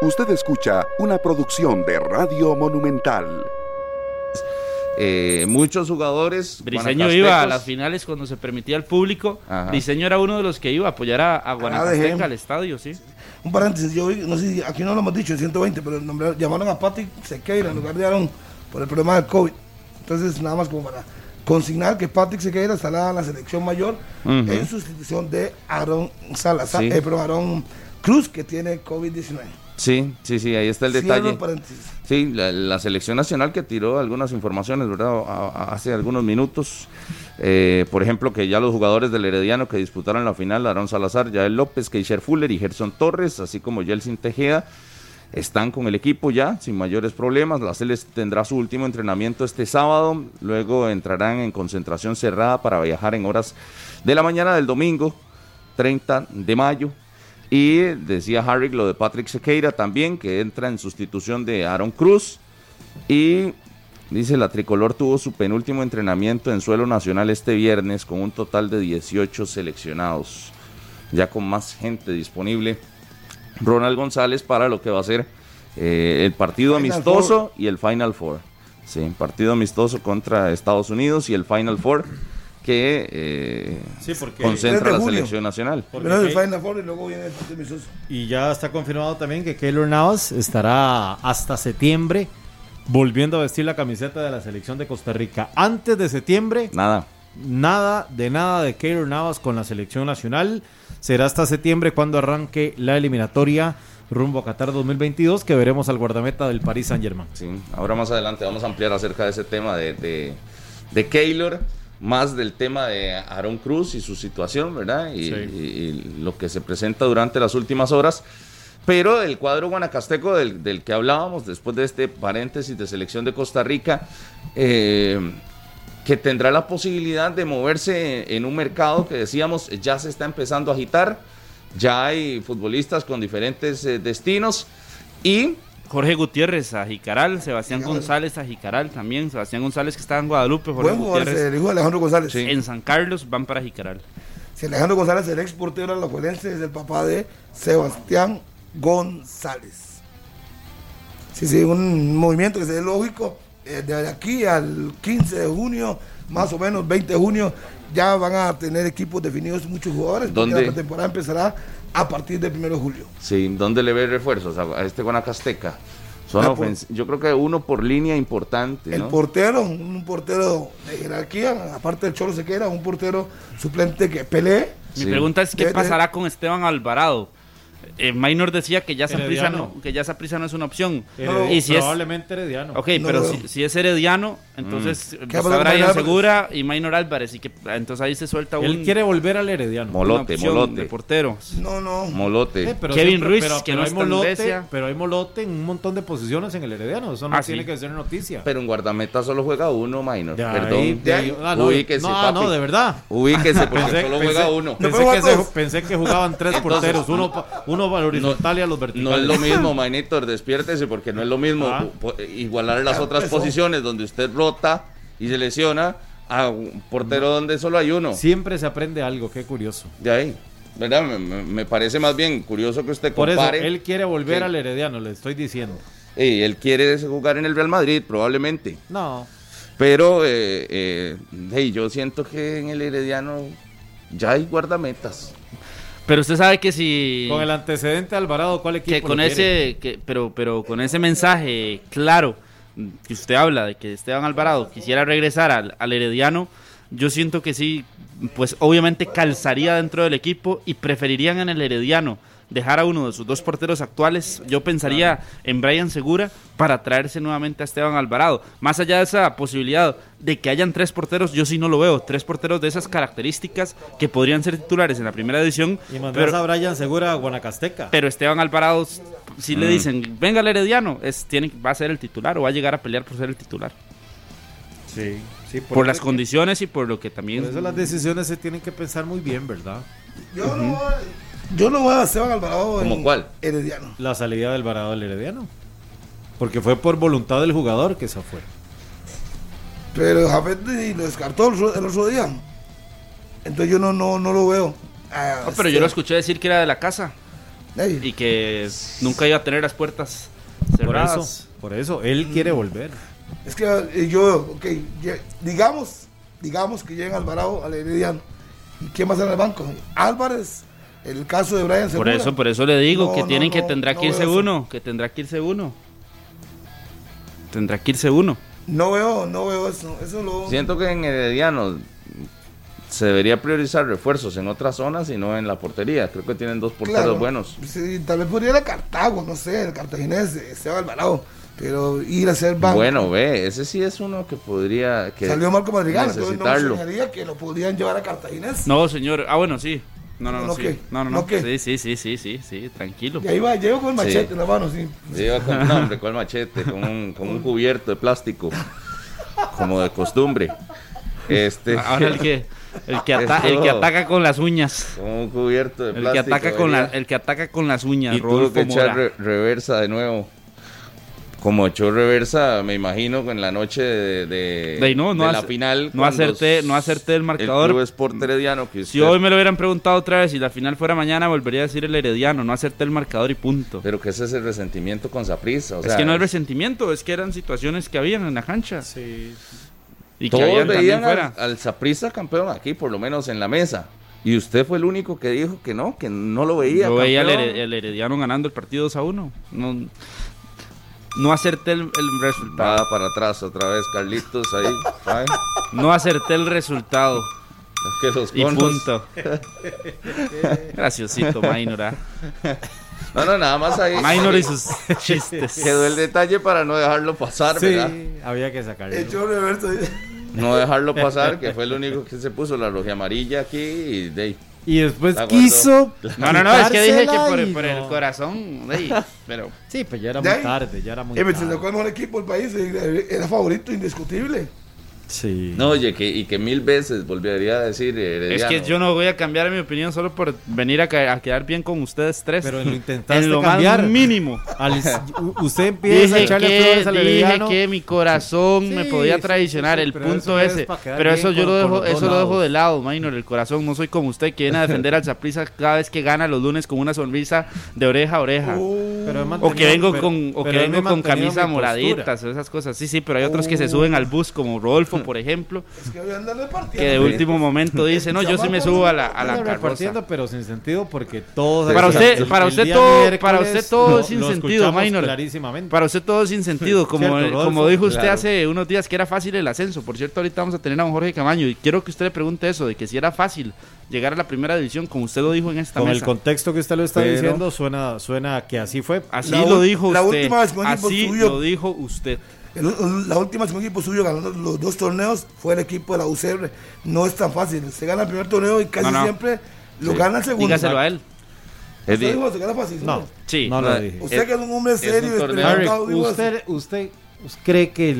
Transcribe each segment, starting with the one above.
Usted escucha una producción de Radio Monumental. Eh, muchos jugadores. Briseño iba a las finales cuando se permitía al público. Ajá. Briseño era uno de los que iba a apoyar a, a Guanacasteca dejé. al estadio, sí. Un paréntesis, yo vi, no sé si aquí no lo hemos dicho, el 120, pero nombraron- llamaron a Patrick Sequeira en lugar de Aaron por el problema del COVID. Entonces, nada más como para consignar que Patrick Sequeira estará en la selección mayor en sustitución de Aaron Salazar, Sí. eh, Aaron Cruz, que tiene COVID-19. Sí, sí, sí, ahí está el detalle. Sí, la, la selección nacional que tiró algunas informaciones, ¿verdad? A- a- hace algunos minutos. Eh, por ejemplo, que ya los jugadores del Herediano que disputaron la final, Aaron Salazar, Yael López, Keisher Fuller y Gerson Torres, así como Yeltsin Tejeda, están con el equipo ya, sin mayores problemas. La Celes tendrá su último entrenamiento este sábado, luego entrarán en concentración cerrada para viajar en horas de la mañana del domingo, 30 de mayo. Y decía Harry lo de Patrick Sequeira también, que entra en sustitución de Aaron Cruz. Y dice, la tricolor tuvo su penúltimo entrenamiento en suelo nacional este viernes con un total de 18 seleccionados. Ya con más gente disponible. Ronald González para lo que va a ser eh, el partido Final amistoso y el Final Four. Sí, partido amistoso contra Estados Unidos y el Final Four que eh, Sí, porque- concentra 3 de la selección nacional. Y ya está confirmado también que Keylor Navas estará hasta septiembre volviendo a vestir la camiseta de la selección de Costa Rica. Antes de septiembre, Nada. nada de nada de Keylor Navas con la selección nacional. Será hasta septiembre cuando arranque la eliminatoria rumbo a Qatar 2022 que veremos al guardameta del Paris Saint Germain. Sí, ahora más adelante vamos a ampliar acerca de ese tema de, de, de Keylor, más del tema de Aaron Cruz y su situación, ¿verdad? Y, Sí. y- y lo que se presenta durante las últimas horas. Pero el cuadro guanacasteco del, del que hablábamos, después de este paréntesis de selección de Costa Rica, eh, que tendrá la posibilidad de moverse en un mercado que decíamos ya se está empezando a agitar, ya hay futbolistas con diferentes eh, destinos y Jorge Gutiérrez a Jicaral, Sebastián González a Jicaral también, Sebastián González que está en Guadalupe, Jorge Buen Gutiérrez el hijo de Alejandro González. en San Carlos van para Jicaral. Si Alejandro González, el ex portero de la Juelense, es el papá de Sebastián González. Sí, sí, un movimiento que se ve lógico. eh, de aquí al 15 de junio, más o menos 20 de junio, ya van a tener equipos definidos muchos jugadores. ¿Dónde? La temporada empezará a partir del 1 de julio. Sí, ¿dónde le ve refuerzos a, a este Guanacasteca? Son Ah, por- ofens- Yo creo que uno por línea importante, El ¿no? portero, un portero de jerarquía, aparte del Cholo Sequera, un portero suplente que pelee. Mi Sí. pregunta es qué De- de- pasará con Esteban Alvarado. Eh, Minor decía que ya Herediano. no, que ya Saprissa no es una opción. Heredi- y si es, probablemente Herediano. ok, No pero si, es Herediano, entonces Mm. eh, ¿Qué está con Brian? Segura y Minor Álvarez. Y que entonces ahí se suelta un, Él quiere volver al Herediano. Molote, opción molote. de porteros. No, no. Molote. Eh, pero Kevin siempre- Ruiz, pero, que pero no hay molote, pero hay molote en un montón de posiciones en el Herediano. Eso no Ah, tiene sí. que ser noticia. Pero en guardameta solo juega uno, Minor. De Perdón. ahí- de ahí- ah, no, Ubíquese, no, papi. no, de verdad. Ubíquese porque Pensé- solo juega uno. No, Pensé que, jugaban tres porteros, uno, uno horizontal y a los verticales. No es lo mismo, Manitor, despiértese porque no es lo mismo Ah. igualar las otras empezó. posiciones donde usted rota y se lesiona a un portero donde solo hay uno. Siempre se aprende algo, qué curioso. De ahí. ¿Verdad? Me, me- parece más bien curioso que usted Por eso, compare. él quiere volver que- al Herediano, le estoy diciendo. Ey, él quiere jugar en el Real Madrid, probablemente. No, Pero eh, eh, hey, yo siento que en el Herediano ya hay guardametas. Pero usted sabe que si con el antecedente de Alvarado, ¿cuál equipo que con ese que, pero pero con ese mensaje claro que usted habla de que Esteban Alvarado quisiera regresar al, al Herediano, yo siento que sí, pues obviamente calzaría dentro del equipo y preferirían en el Herediano dejar a uno de sus dos porteros actuales, yo pensaría en Brian Segura para traerse nuevamente a Esteban Alvarado. Más allá de esa posibilidad de que hayan tres porteros, yo sí no lo veo. Tres porteros de esas características que podrían ser titulares en la primera edición. Y mandar pero- a Brian Segura a Guanacasteca. pero Esteban Alvarado, si Mm. le dicen, venga el Herediano, es, tiene, va a ser el titular o va a llegar a pelear por ser el titular. Sí, sí. Por, las condiciones y por lo que también... Por eso las decisiones se tienen que pensar muy bien, ¿verdad? Yo no, yo no voy a Esteban Alvarado ¿Cómo en cuál? Herediano. La salida del Alvarado del Herediano. Porque fue por voluntad del jugador que se fue. Pero Jafet y lo descartó el, otro- el otro día. Entonces yo no, no, no lo veo. Ah, No, pero yo lo escuché decir que era de la casa. Ey, y que nunca iba a tener las puertas Por cerradas. eso, por eso, él quiere volver. Es que eh, yo, ok, digamos, digamos que llega Alvarado al Herediano. ¿Y quién va a ser en el banco? Álvarez, el caso de Brian Por Segura. eso, por eso le digo No, que no, tienen que tendrá no que irse eso. uno, que tendrá que irse uno. Tendrá que irse uno. No veo, no veo eso. Eso lo. Siento que en Herediano se debería priorizar refuerzos en otras zonas y no en la portería. Creo que tienen dos porteros Claro, buenos. Sí, tal vez podría ir a Cartago, no sé, el cartaginés, eh, Seba Alvarado. Pero ir a hacer banco. Bueno, ve, ese sí es uno que podría que Salió Marco Madrigal, entonces no me necesitarlo. que lo podrían llevar a cartaginés. No, señor. Ah, bueno, sí. No, no, no, ¿No sí. qué? No, no, no. Sí, sí, sí, sí, sí, sí, tranquilo. Y ahí va, llego con el machete Sí. en la mano, sí. Iba con, no, hombre, con el machete, con un, con un cubierto de plástico, como de costumbre. Este, Ahora el que el que, ata- el que ataca con las uñas. con un cubierto de El que plástico. ataca con la, el que ataca con las uñas, y tuvo que echar re- reversa de nuevo. Como echó reversa, me imagino, en la noche de, de, De ahí no, no de la final. no acerté- no acerté el marcador. El Club Sport Herediano, que Si hoy me lo hubieran preguntado otra vez y la final fuera mañana, volvería a decir el herediano, no acerté el marcador y punto. Pero que ese es el resentimiento con Saprissa. O es sea, que no es resentimiento, es que eran situaciones que habían en la cancha. Sí. Y que Todos habían también veían fuera. al, Saprissa campeón aquí, por lo menos en la mesa. Y usted fue el único que dijo que no, que no lo veía. Yo veía al el herediano ganando el partido 2 a 1. No, no acerté el, el resultado. Va para atrás otra vez, Carlitos, ahí. ay, No acerté el resultado. que los Y conos- punto. Graciosito, Minor. ¿ah? No, no, nada más ahí. Minor y sus chistes. Quedó el detalle para no dejarlo pasar, Sí, ¿verdad? había que sacarlo. Echó reverso. No dejarlo pasar, que fue el único que se puso la roja amarilla aquí y de ahí. Y después quiso. No, no, no, es que dije que por, y por el corazón. ey, pero Sí, pues ya era muy tarde, ya era muy Eh, me se tarde. tocó el mejor equipo del país, era favorito indiscutible. Sí. No, oye, que, y que mil veces volvería a decir es Herediano. que yo no voy a cambiar mi opinión solo por venir a, ca- a quedar bien con ustedes tres. Pero lo intentaste en lo cambiar. más mínimo. Al- usted empieza a Dije echarle que, flores al dije que mi corazón me podía traicionar, sí, sí, el punto eso es ese. Pero eso yo con- lo dejo, eso lo dejo de lado, Minor, el corazón. No soy como usted que viene a defender al Zaprisa cada vez que gana los lunes con una sonrisa de oreja a oreja. He O que vengo pero- con, o que vengo con camisa mi moraditas o esas cosas. Sí, sí, pero hay otros que se suben al bus, como Rodolfo, por ejemplo, Es que de último momento dice, no, yo sí me subo a la, a la carroza. repartiendo, pero sin sentido porque todos. Para el- usted- el- para el usted todo- para usted todo lo- es sin lo sentido, Minor. Clarísimamente. Para usted todo sin sentido, como, Cierto, Rodolfo. como dijo usted Claro. hace unos días que era fácil el ascenso. Por cierto, ahorita vamos a tener a don Jorge Camaño y quiero que usted le pregunte eso, de que si era fácil llegar a la primera división, como usted lo dijo en esta Con el mesa. contexto que usted lo está Pero- diciendo, suena, suena que así fue. Así La lo dijo la usted. última vez Así lo dijo usted. El- la última vez que un equipo suyo ganó los dos torneos fue el equipo de la UCR. No es tan fácil. Se gana el primer torneo y casi No, no. siempre lo Sí. gana el segundo. Dígaselo a él. Es dijo, se gana fácil. No, Sí. no No, lo dije. Usted que es un hombre es un serio torneo. Harry, usted, usted, usted cree que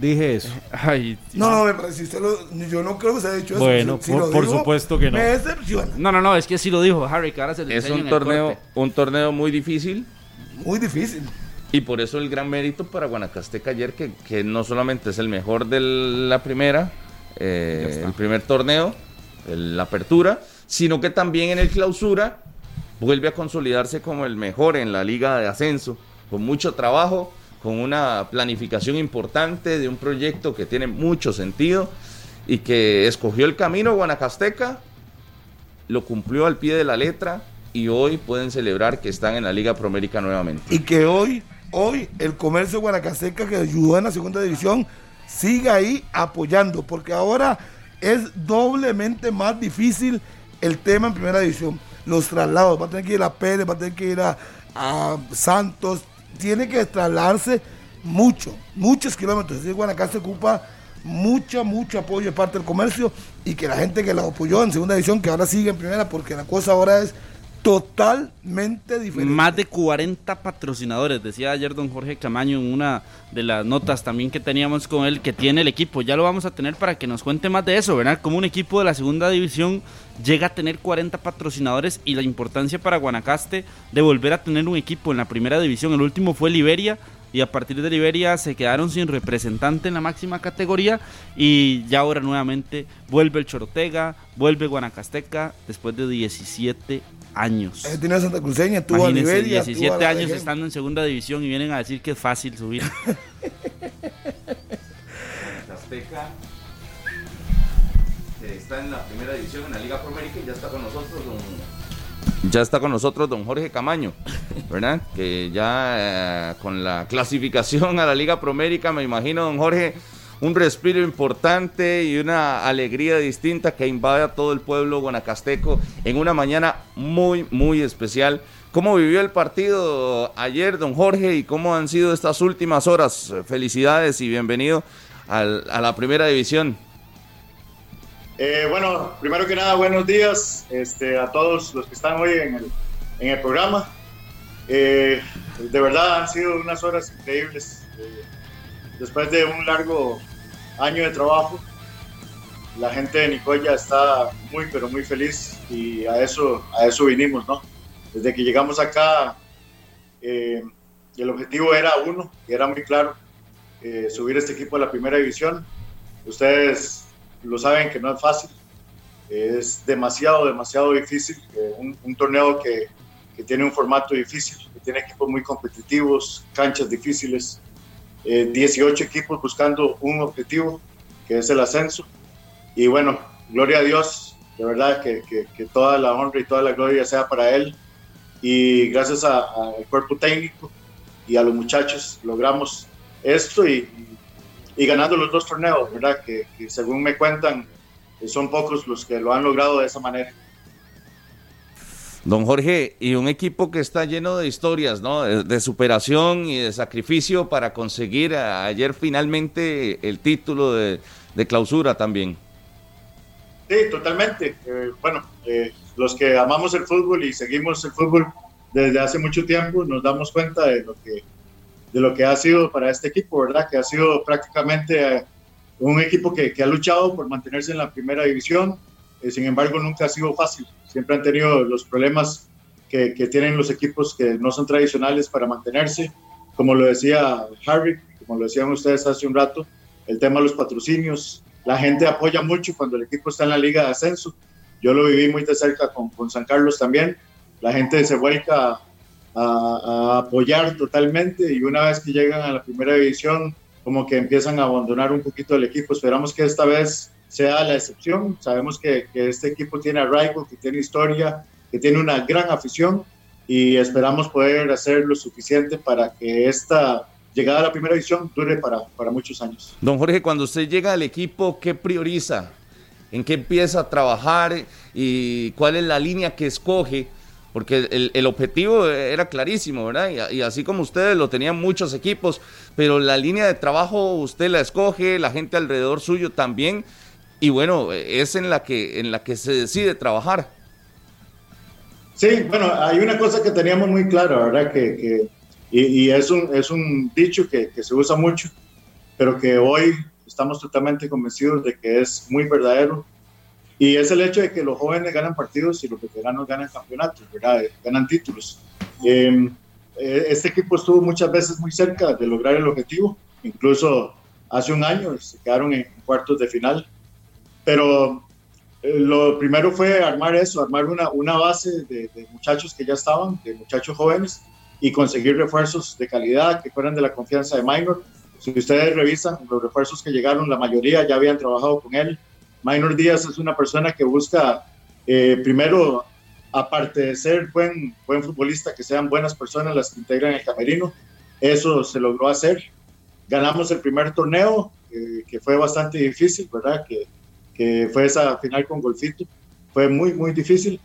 dije eso. Ay, No, no, me parece, si usted lo, yo no creo que se haya dicho eso. Bueno, Si- si por- lo por digo, supuesto que no. Me decepciona. no, no, no, es que sí lo dijo Harry, que ahora se le es un torneo, un torneo muy difícil. Muy difícil. Y por eso el gran mérito para Guanacasteca ayer, que, que no solamente es el mejor de la primera, eh, el primer torneo, el- la apertura, sino que también en el clausura vuelve a consolidarse como el mejor en la liga de ascenso, con mucho trabajo, con una planificación importante de un proyecto que tiene mucho sentido y que escogió el camino Guanacasteca, lo cumplió al pie de la letra y hoy pueden celebrar que están en la Liga Promérica nuevamente. Y que hoy, hoy, el comercio Guanacasteca que ayudó en la segunda división siga ahí apoyando, porque ahora es doblemente más difícil el tema en primera división. Los traslados, va a tener que ir a Pérez, va a tener que ir a, Santos, tiene que trasladarse mucho, muchos kilómetros. Así Guanacaste ocupa mucho, mucho apoyo de parte del comercio y que la gente que la apoyó en segunda división, que ahora sigue en primera, porque la cosa ahora es totalmente diferente. Más de 40 patrocinadores, decía ayer don Jorge Camaño en una de las notas también que teníamos con él, que tiene el equipo. Ya lo vamos a tener para que nos cuente más de eso, ¿verdad? Como un equipo de la segunda división llega a tener 40 patrocinadores y la importancia para Guanacaste de volver a tener un equipo en la primera división. El último fue Liberia y a partir de Liberia se quedaron sin representante en la máxima categoría y ya ahora nuevamente vuelve el Chorotega, vuelve Guanacasteca después de 17 años. Eh, tiene a Santa Cruceña, tuvo a Imagínense, a 17 la años Legión. estando en segunda división y vienen a decir que es fácil subir. Azteca, está en la primera división en la Liga Promérica y ya está con nosotros don, ya está con nosotros don Jorge Camaño, ¿verdad? Que ya eh, con la clasificación a la Liga Promérica, me imagino, don Jorge, un respiro importante y una alegría distinta que invade a todo el pueblo guanacasteco en una mañana muy, muy especial. ¿Cómo vivió el partido ayer, don Jorge, y cómo han sido estas últimas horas? Felicidades y bienvenido al- a la primera división. Eh, bueno, primero que nada, buenos días este, a todos los que están hoy en el, programa. Eh, de verdad han sido unas horas increíbles. Eh, después de un largo año de trabajo, la gente de Nicoya está muy, pero muy feliz y a eso, a eso vinimos, ¿no? Desde que llegamos acá, eh, el objetivo era uno, y era muy claro, eh, subir este equipo a la primera división. Ustedes lo saben que no es fácil, es demasiado, demasiado difícil, eh, un, un torneo que, que tiene un formato difícil, que tiene equipos muy competitivos, canchas difíciles, eh, 18 equipos buscando un objetivo, que es el ascenso. Y bueno, gloria a Dios, de verdad que, que- toda la honra y toda la gloria sea para Él. Y gracias al cuerpo técnico y a los muchachos logramos esto y, y ganando los dos torneos, ¿verdad? Que, que según me cuentan, eh, son pocos los que lo han logrado de esa manera. Don Jorge, y un equipo que está lleno de historias, ¿no? De, de superación y de sacrificio para conseguir a- ayer finalmente el título de, de clausura también. Sí, totalmente. Eh, bueno, eh, los que amamos el fútbol y seguimos el fútbol desde hace mucho tiempo, nos damos cuenta de lo que, de lo que ha sido para este equipo, ¿verdad? Que ha sido prácticamente eh, un equipo que, que ha luchado por mantenerse en la primera división, eh, sin embargo nunca ha sido fácil. Siempre han tenido los problemas que, que tienen los equipos que no son tradicionales para mantenerse, como lo decía Harry, como lo decían ustedes hace un rato, el tema de los patrocinios, la gente apoya mucho cuando el equipo está en la liga de ascenso. Yo lo viví muy de cerca con, con San Carlos también. La gente se vuelca a, a apoyar totalmente y una vez que llegan a la primera división, como que empiezan a abandonar un poquito el equipo. Esperamos que esta vez sea la excepción. Sabemos que, que este equipo tiene arraigo, que tiene historia, que tiene una gran afición y esperamos poder hacer lo suficiente para que esta llegada a la primera división dure para, para muchos años. Don Jorge, cuando usted llega al equipo, ¿qué prioriza? ¿En qué empieza a trabajar? ¿Y cuál es la línea que escoge? Porque el, el objetivo era clarísimo, ¿verdad? Y, y así como ustedes lo tenían muchos equipos, pero la línea de trabajo usted la escoge, la gente alrededor suyo también, y bueno, es en la que, en la que se decide trabajar. Sí, bueno, hay una cosa que teníamos muy clara, ¿verdad? Que, que y, y, es, un, es un dicho que, que, se usa mucho, pero que hoy estamos totalmente convencidos de que es muy verdadero. Y es el hecho de que los jóvenes ganan partidos y los veteranos ganan campeonatos, ¿verdad? Ganan títulos. Eh, este equipo estuvo muchas veces muy cerca de lograr el objetivo, incluso hace un año se quedaron en cuartos de final. Pero eh, lo primero fue armar eso, armar una, una base de, de muchachos que ya estaban, de muchachos jóvenes, y conseguir refuerzos de calidad que fueran de la confianza de Minor. Si ustedes revisan los refuerzos que llegaron, la mayoría ya habían trabajado con él. Minor Díaz es una persona que busca, eh, primero, aparte de ser buen, buen futbolista, que sean buenas personas las que integran el camerino. Eso se logró hacer. Ganamos el primer torneo, eh, que fue bastante difícil, ¿verdad? Que, que fue esa final con Golfito. Fue muy, muy difícil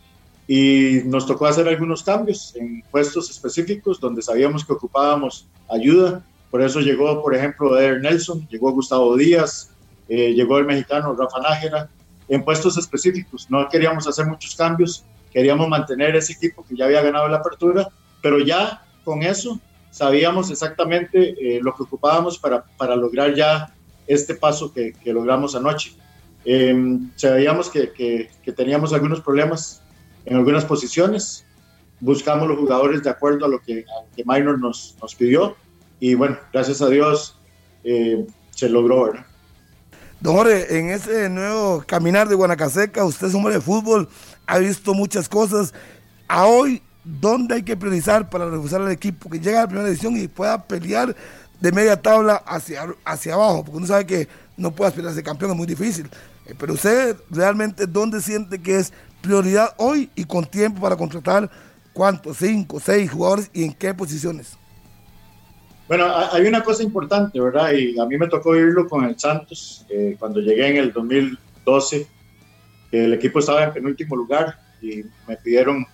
y nos tocó hacer algunos cambios en puestos específicos donde sabíamos que ocupábamos ayuda. Por eso llegó, por ejemplo, Eder Nelson, llegó Gustavo Díaz, eh, llegó el mexicano Rafa Nájera, en puestos específicos. No queríamos hacer muchos cambios, queríamos mantener ese equipo que ya había ganado la apertura, pero ya con eso sabíamos exactamente eh, lo que ocupábamos para, para lograr ya este paso que, que logramos anoche. Eh, sabíamos que, que, que teníamos algunos problemas en algunas posiciones. Buscamos los jugadores de acuerdo a lo que, a lo que Minor nos, nos, pidió. Y bueno, gracias a Dios eh, se logró, ¿verdad? Don Jorge, en ese nuevo caminar de Guanacaseca, usted es hombre de fútbol, ha visto muchas cosas. a hoy, ¿dónde hay que priorizar para reforzar al equipo que llega a la primera edición y pueda pelear de media tabla hacia, hacia abajo? Porque uno sabe que no puede aspirar a ser campeón, es muy difícil. Eh, pero usted realmente, ¿dónde siente que es prioridad hoy y con tiempo para contratar cuántos, cinco, seis jugadores y en qué posiciones? Bueno, hay una cosa importante, ¿verdad? Y a mí me tocó irlo con el Santos eh, cuando llegué en el 2012, que el equipo estaba en penúltimo lugar y me pidieron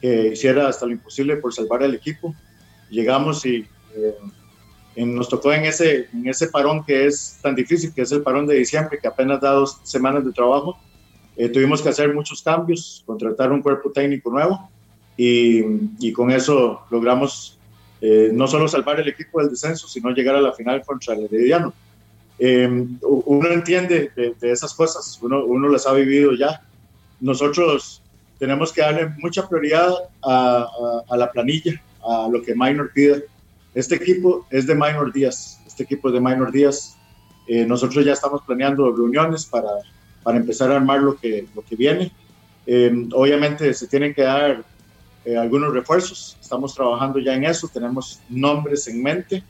que hiciera hasta lo imposible por salvar al equipo. Llegamos y eh, nos tocó en ese, en ese parón que es tan difícil, que es el parón de diciembre, que apenas da dos semanas de trabajo. Eh, tuvimos que hacer muchos cambios, contratar un cuerpo técnico nuevo y, y con eso logramos eh, no solo salvar el equipo del descenso, sino llegar a la final contra el Herediano. Eh, uno entiende de, esas cosas, uno, uno, las ha vivido ya. Nosotros tenemos que darle mucha prioridad a, a, la planilla, a lo que Minor pide. Este equipo es de Minor Díaz, este equipo es de Minor Díaz. Eh, nosotros ya estamos planeando reuniones para, para empezar a armar lo que, lo que viene. obviamente se tienen que dar eh, algunos refuerzos. Estamos trabajando ya en eso, tenemos nombres en mente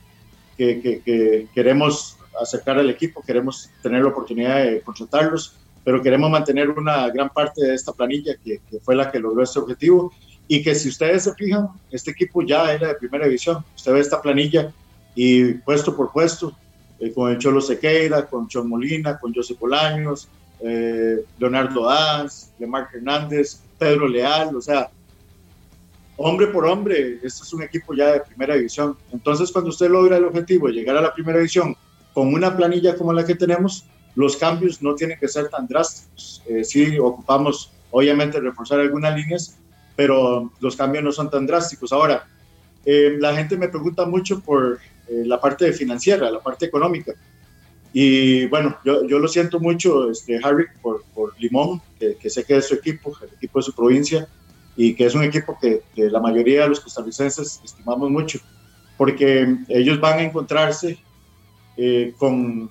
que, que, queremos acercar al equipo, queremos tener la oportunidad de contratarlos, pero queremos mantener una gran parte de esta planilla que, que, fue la que logró este objetivo y que si ustedes se fijan, este equipo ya era de primera división. Usted ve esta planilla y puesto por puesto, eh, con el Cholo Sequeira, con John Molina, con José Bolaños, eh, Leonardo Danz, Lemar Hernández, Pedro Leal, o sea, hombre por hombre, este es un equipo ya de primera división. Entonces, cuando usted logra el objetivo de llegar a la primera división con una planilla como la que tenemos, los cambios no tienen que ser tan drásticos. Eh, sí, ocupamos, obviamente, reforzar algunas líneas, pero los cambios no son tan drásticos. Ahora, eh, la gente me pregunta mucho por eh, la parte financiera, la parte económica. Y bueno, yo, yo lo siento mucho, este, Harry, por, por Limón, que, que sé que es su equipo, el equipo de su provincia, y que es un equipo que, la mayoría de los costarricenses estimamos mucho, porque ellos van a encontrarse eh, con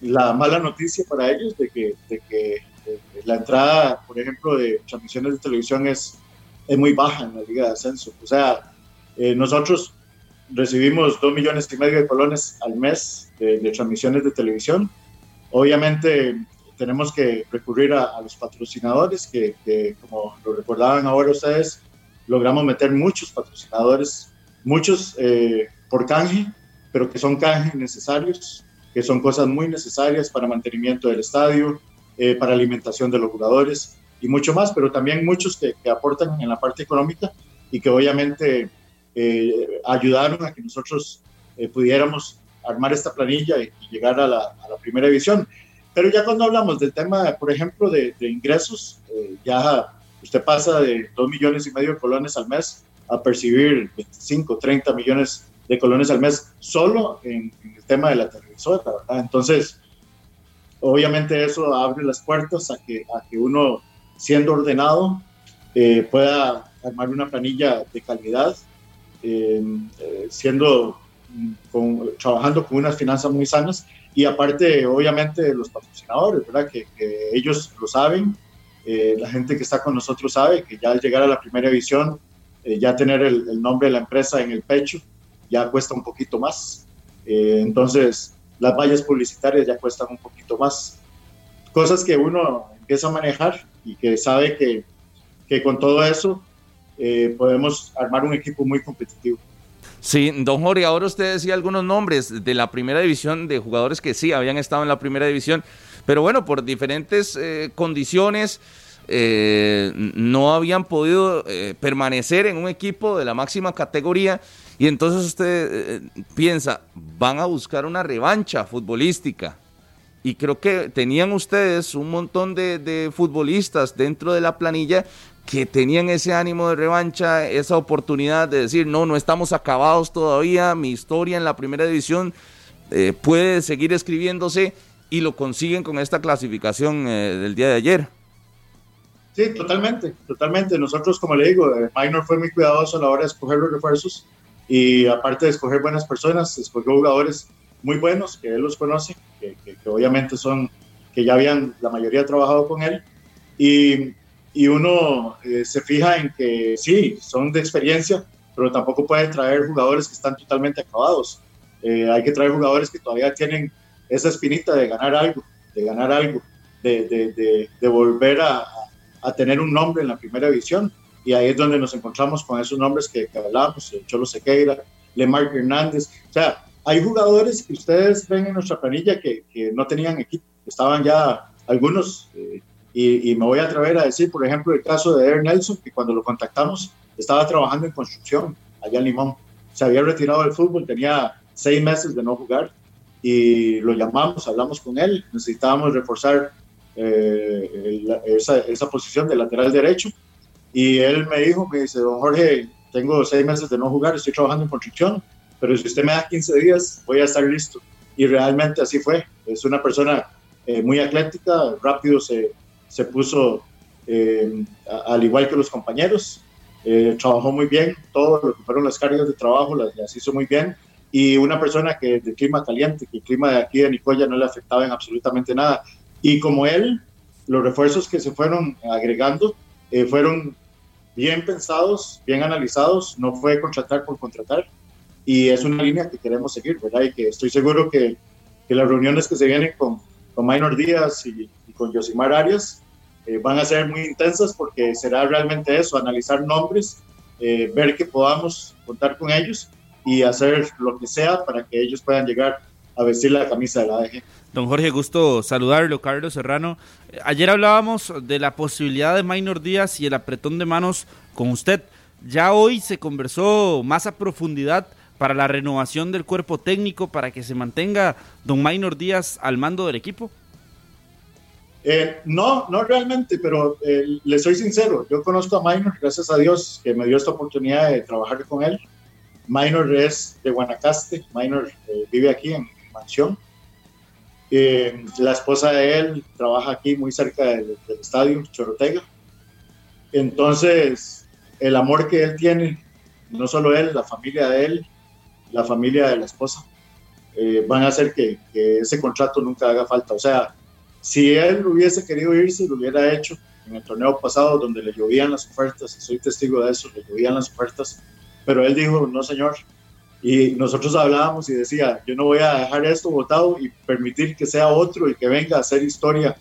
la mala noticia para ellos de que, de que eh, la entrada, por ejemplo, de transmisiones de televisión es, es muy baja en la Liga de Ascenso. O sea, eh, nosotros recibimos dos millones y medio de colones al mes de, de transmisiones de televisión. Obviamente tenemos que recurrir a, los patrocinadores, que, como lo recordaban ahora ustedes, logramos meter muchos patrocinadores, muchos eh, por canje, pero que son canjes necesarios, que son cosas muy necesarias para mantenimiento del estadio, eh, para alimentación de los jugadores y mucho más, pero también muchos que, aportan en la parte económica y que obviamente eh, ayudaron a que nosotros pudiéramos armar esta planilla y, llegar a la, a la primera división. Pero ya cuando hablamos del tema, por ejemplo, de, ingresos, eh, ya usted pasa de 2 millones y medio de colones al mes a percibir 25, 30 millones de colones al mes solo en, el tema de la televisora, ¿verdad? Entonces, obviamente eso abre las puertas a que, a que uno, siendo ordenado, eh, pueda armar una planilla de calidad, eh, siendo, con, trabajando con unas finanzas muy sanas y aparte, obviamente, los patrocinadores, ¿verdad? Que, ellos lo saben, eh, la gente que está con nosotros sabe que ya al llegar a la primera división, eh, ya tener el, nombre de la empresa en el pecho ya cuesta un poquito más. Eh, entonces, las vallas publicitarias ya cuestan un poquito más. Cosas que uno empieza a manejar y que sabe que, que con todo eso podemos armar un equipo muy competitivo. Sí, don Jorge, ahora usted decía algunos nombres de la primera división, de jugadores que sí habían estado en la primera división, pero bueno, por diferentes eh, condiciones eh, no habían podido eh, permanecer en un equipo de la máxima categoría y entonces usted piensa, van a buscar una revancha futbolística. Y creo que tenían ustedes un montón de, futbolistas dentro de la planilla que tenían ese ánimo de revancha, esa oportunidad de decir, no, no estamos acabados todavía, mi historia en la primera división eh, puede seguir escribiéndose y lo consiguen con esta clasificación eh, del día de ayer. Sí, totalmente, totalmente. Nosotros, como le digo, eh, Minor fue muy cuidadoso a la hora de escoger los refuerzos y aparte de escoger buenas personas, escogió jugadores muy buenos que él los conoce, que, obviamente son, que ya habían la mayoría trabajado con él. Y y uno eh, se fija en que sí, son de experiencia, pero tampoco puede traer jugadores que están totalmente acabados. Eh, hay que traer jugadores que todavía tienen esa espinita de ganar algo, de ganar algo, de, de, de, volver a, a, tener un nombre en la primera división. Y ahí es donde nos encontramos con esos nombres que, que hablábamos, Cholo Sequeira, Lemar Hernández. O sea, hay jugadores que ustedes ven en nuestra planilla que, que no tenían equipo, estaban ya algunos, eh, y, y, me voy a atrever a decir, por ejemplo, el caso de Er Nelson, que cuando lo contactamos estaba trabajando en construcción allá en Limón. Se había retirado del fútbol, tenía seis meses de no jugar y lo llamamos, hablamos con él, necesitábamos reforzar eh, esa, esa, posición de lateral derecho y él me dijo, me dice, don Jorge, tengo seis meses de no jugar, estoy trabajando en construcción, pero si usted me da 15 días, voy a estar listo. Y realmente así fue. Es una persona eh, muy atlética, rápido se, se puso eh, al igual que los compañeros, eh, trabajó muy bien, todo lo que fueron las cargas de trabajo las, las, hizo muy bien y una persona que de clima caliente, que el clima de aquí de Nicoya no le afectaba en absolutamente nada. Y como él, los refuerzos que se fueron agregando eh, fueron bien pensados, bien analizados, no fue contratar por contratar y es una línea que queremos seguir, ¿verdad? Y que estoy seguro que, que las reuniones que se vienen con, con Minor Díaz y, y con Yosimar Arias eh, van a ser muy intensas porque será realmente eso, analizar nombres, eh, ver que podamos contar con ellos y hacer lo que sea para que ellos puedan llegar a vestir la camisa de la ADG. Don Jorge, gusto saludarlo, Carlos Serrano. Ayer hablábamos de la posibilidad de Minor Díaz y el apretón de manos con usted. Ya hoy se conversó más a profundidad para la renovación del cuerpo técnico, para que se mantenga don Minor Díaz al mando del equipo. Eh, no, no realmente, pero eh, le soy sincero, yo conozco a Minor, gracias a Dios que me dio esta oportunidad de trabajar con él. Minor es de Guanacaste, Minor eh, vive aquí en Mansión. Eh, la esposa de él trabaja aquí muy cerca del, del, estadio, Chorotega. Entonces, el amor que él tiene, no solo él, la familia de él, la familia de la esposa, eh, van a hacer que, que ese contrato nunca haga falta. O sea, si él hubiese querido irse, lo hubiera hecho en el torneo pasado donde le llovían las ofertas, soy testigo de eso, le llovían las ofertas, pero él dijo, no señor, y nosotros hablábamos y decía, yo no voy a dejar esto votado y permitir que sea otro y que venga a hacer historia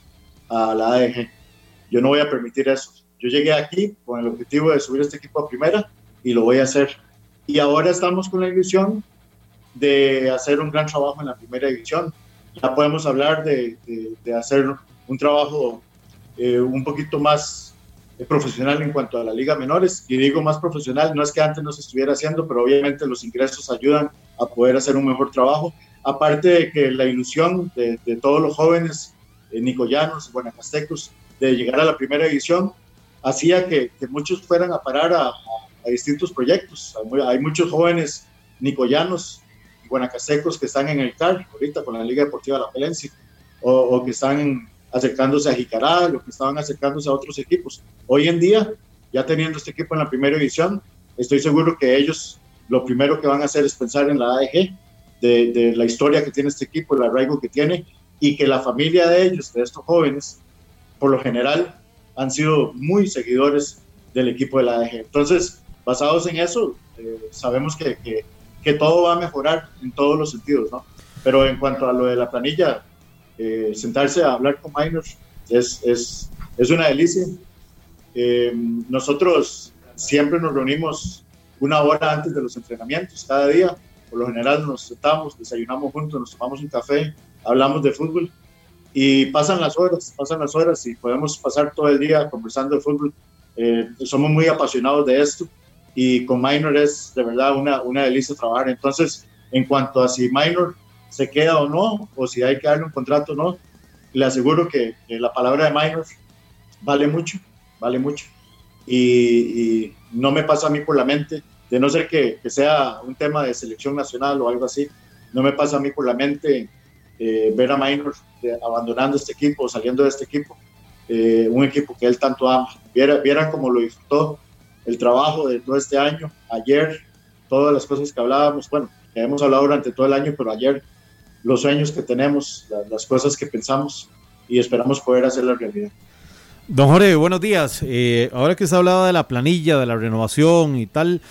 a la ADG. Yo no voy a permitir eso. Yo llegué aquí con el objetivo de subir este equipo a primera y lo voy a hacer. Y ahora estamos con la ilusión de hacer un gran trabajo en la primera división ya podemos hablar de, de, hacer un trabajo eh, un poquito más eh, profesional en cuanto a la liga menores. Y digo más profesional, no es que antes no se estuviera haciendo, pero obviamente los ingresos ayudan a poder hacer un mejor trabajo. Aparte de que la ilusión de, todos los jóvenes eh, nicoyanos, guanacastecos, de llegar a la primera edición, hacía que, muchos fueran a parar a, a distintos proyectos. Hay, hay muchos jóvenes nicoyanos guanacastecos que están en el CAR, ahorita con la Liga Deportiva La Pelencia, o, o, que están acercándose a Jicará, o que estaban acercándose a otros equipos. Hoy en día, ya teniendo este equipo en la primera división, estoy seguro que ellos lo primero que van a hacer es pensar en la AEG, de, de la historia que tiene este equipo, el arraigo que tiene, y que la familia de ellos, de estos jóvenes, por lo general, han sido muy seguidores del equipo de la AEG. Entonces, basados en eso, eh, sabemos que, que que todo va a mejorar en todos los sentidos, ¿no? Pero en cuanto a lo de la planilla, eh, sentarse a hablar con minors es, es, es una delicia. Eh, nosotros siempre nos reunimos una hora antes de los entrenamientos, cada día. Por lo general nos sentamos, desayunamos juntos, nos tomamos un café, hablamos de fútbol y pasan las horas, pasan las horas y podemos pasar todo el día conversando de fútbol. Eh, somos muy apasionados de esto y con Minor es de verdad una, una delicia trabajar. Entonces, en cuanto a si Minor se queda o no, o si hay que darle un contrato o no, le aseguro que, la palabra de Minor vale mucho, vale mucho. Y, y, no me pasa a mí por la mente, de no ser que, que, sea un tema de selección nacional o algo así, no me pasa a mí por la mente eh, ver a Minor de, abandonando este equipo, saliendo de este equipo, eh, un equipo que él tanto ama. Viera, vieran cómo lo disfrutó, el trabajo de todo este año, ayer, todas las cosas que hablábamos, bueno, que hemos hablado durante todo el año, pero ayer los sueños que tenemos, las, las cosas que pensamos y esperamos poder hacer la realidad. Don Jorge, buenos días. Eh, ahora que se ha hablado de la planilla, de la renovación y tal,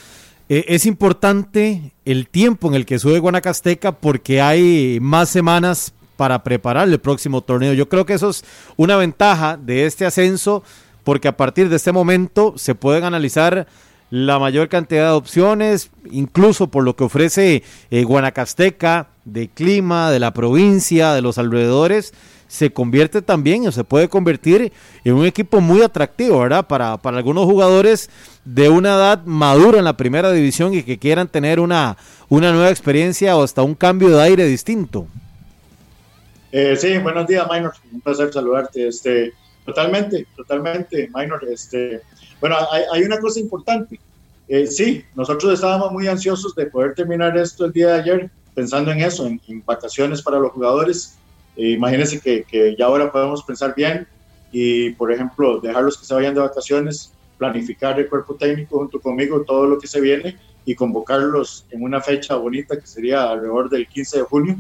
eh, es importante el tiempo en el que sube Guanacasteca porque hay más semanas para preparar el próximo torneo. Yo creo que eso es una ventaja de este ascenso porque a partir de este momento se pueden analizar la mayor cantidad de opciones, incluso por lo que ofrece eh, Guanacasteca, de clima, de la provincia, de los alrededores, se convierte también o se puede convertir en un equipo muy atractivo, ¿verdad? Para, para algunos jugadores de una edad madura en la primera división y que quieran tener una, una nueva experiencia o hasta un cambio de aire distinto. Eh, sí, buenos días, Minor. Un placer saludarte. Este, totalmente, totalmente, Minor. Este, bueno, hay, una cosa importante. Eh, sí, nosotros estábamos muy ansiosos de poder terminar esto el día de ayer, pensando en eso, en, vacaciones para los jugadores. Eh, imagínense que, que, ya ahora podemos pensar bien y, por ejemplo, dejarlos que se vayan de vacaciones, planificar el cuerpo técnico junto conmigo todo lo que se viene y convocarlos en una fecha bonita que sería alrededor del 15 de junio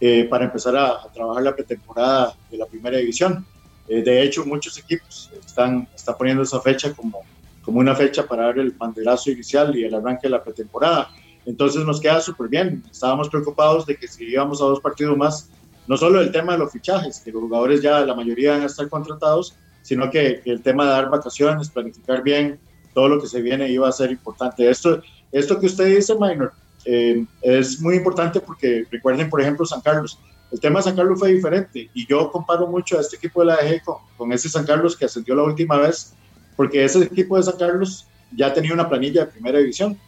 eh, para empezar a, trabajar la pretemporada de la primera división. Eh, de hecho, muchos equipos están, están poniendo esa fecha como, como una fecha para dar el banderazo inicial y el arranque de la pretemporada. Entonces nos queda súper bien. Estábamos preocupados de que si íbamos a dos partidos más, no solo el tema de los fichajes, que los jugadores ya la mayoría van a estar contratados, sino que, el tema de dar vacaciones, planificar bien todo lo que se viene iba a ser importante. Esto, esto que usted dice, Minor, eh, es muy importante porque recuerden, por ejemplo, San Carlos. El tema de San Carlos fue diferente y yo comparo mucho a este equipo de la DG con, ese San Carlos que ascendió la última vez, porque ese equipo de San Carlos ya tenía una planilla de primera división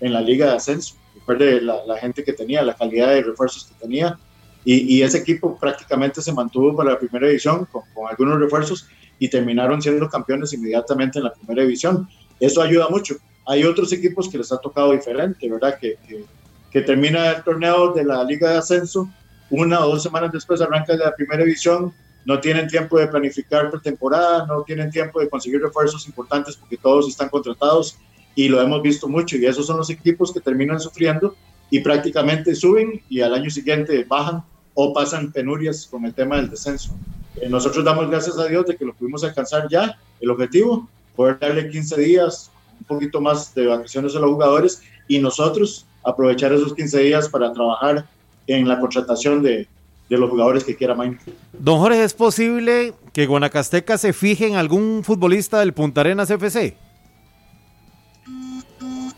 en la liga de ascenso. Recuerde la, la gente que tenía, la calidad de refuerzos que tenía. Y, ese equipo prácticamente se mantuvo para la primera división con, con, algunos refuerzos y terminaron siendo campeones inmediatamente en la primera división. Eso ayuda mucho. Hay otros equipos que les ha tocado diferente, ¿verdad? Que, que, que termina el torneo de la Liga de Ascenso, una o dos semanas después arranca la primera división, no tienen tiempo de planificar pretemporada, no tienen tiempo de conseguir refuerzos importantes porque todos están contratados y lo hemos visto mucho y esos son los equipos que terminan sufriendo y prácticamente suben y al año siguiente bajan o pasan penurias con el tema del descenso. Eh, nosotros damos gracias a Dios de que lo pudimos alcanzar ya, el objetivo, poder darle 15 días, un poquito más de vacaciones a los jugadores y nosotros aprovechar esos 15 días para trabajar en la contratación de, de los jugadores que quiera Main. Don Jorge, ¿es posible que Guanacasteca se fije en algún futbolista del Punta Arenas FC?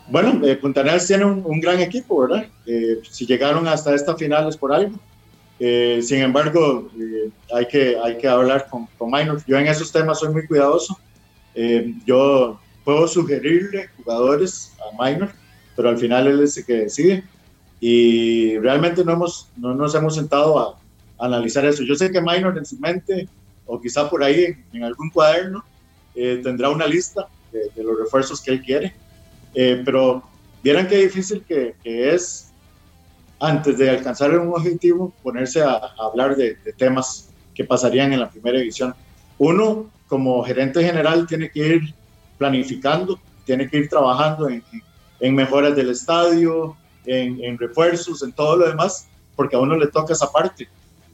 Bueno, eh, Punta Arenas tiene un, gran equipo, ¿verdad? Eh, si llegaron hasta esta final es por algo. Eh, sin embargo, hay, que, hay que hablar con, con Minor. Yo en esos temas soy muy cuidadoso. yo puedo sugerirle jugadores a Minor, pero al final él es el que decide y realmente no, hemos, no nos hemos sentado a, analizar eso. Yo sé que Minor en su mente, o quizá por ahí en, algún cuaderno, eh, tendrá una lista de, los refuerzos que él quiere, eh, pero vieran qué difícil que, que, es, antes de alcanzar un objetivo, ponerse a, hablar de, temas que pasarían en la primera edición. Uno, como gerente general, tiene que ir planificando, tiene que ir trabajando en, en mejoras del estadio, en, refuerzos, en todo lo demás, porque a uno le toca esa parte.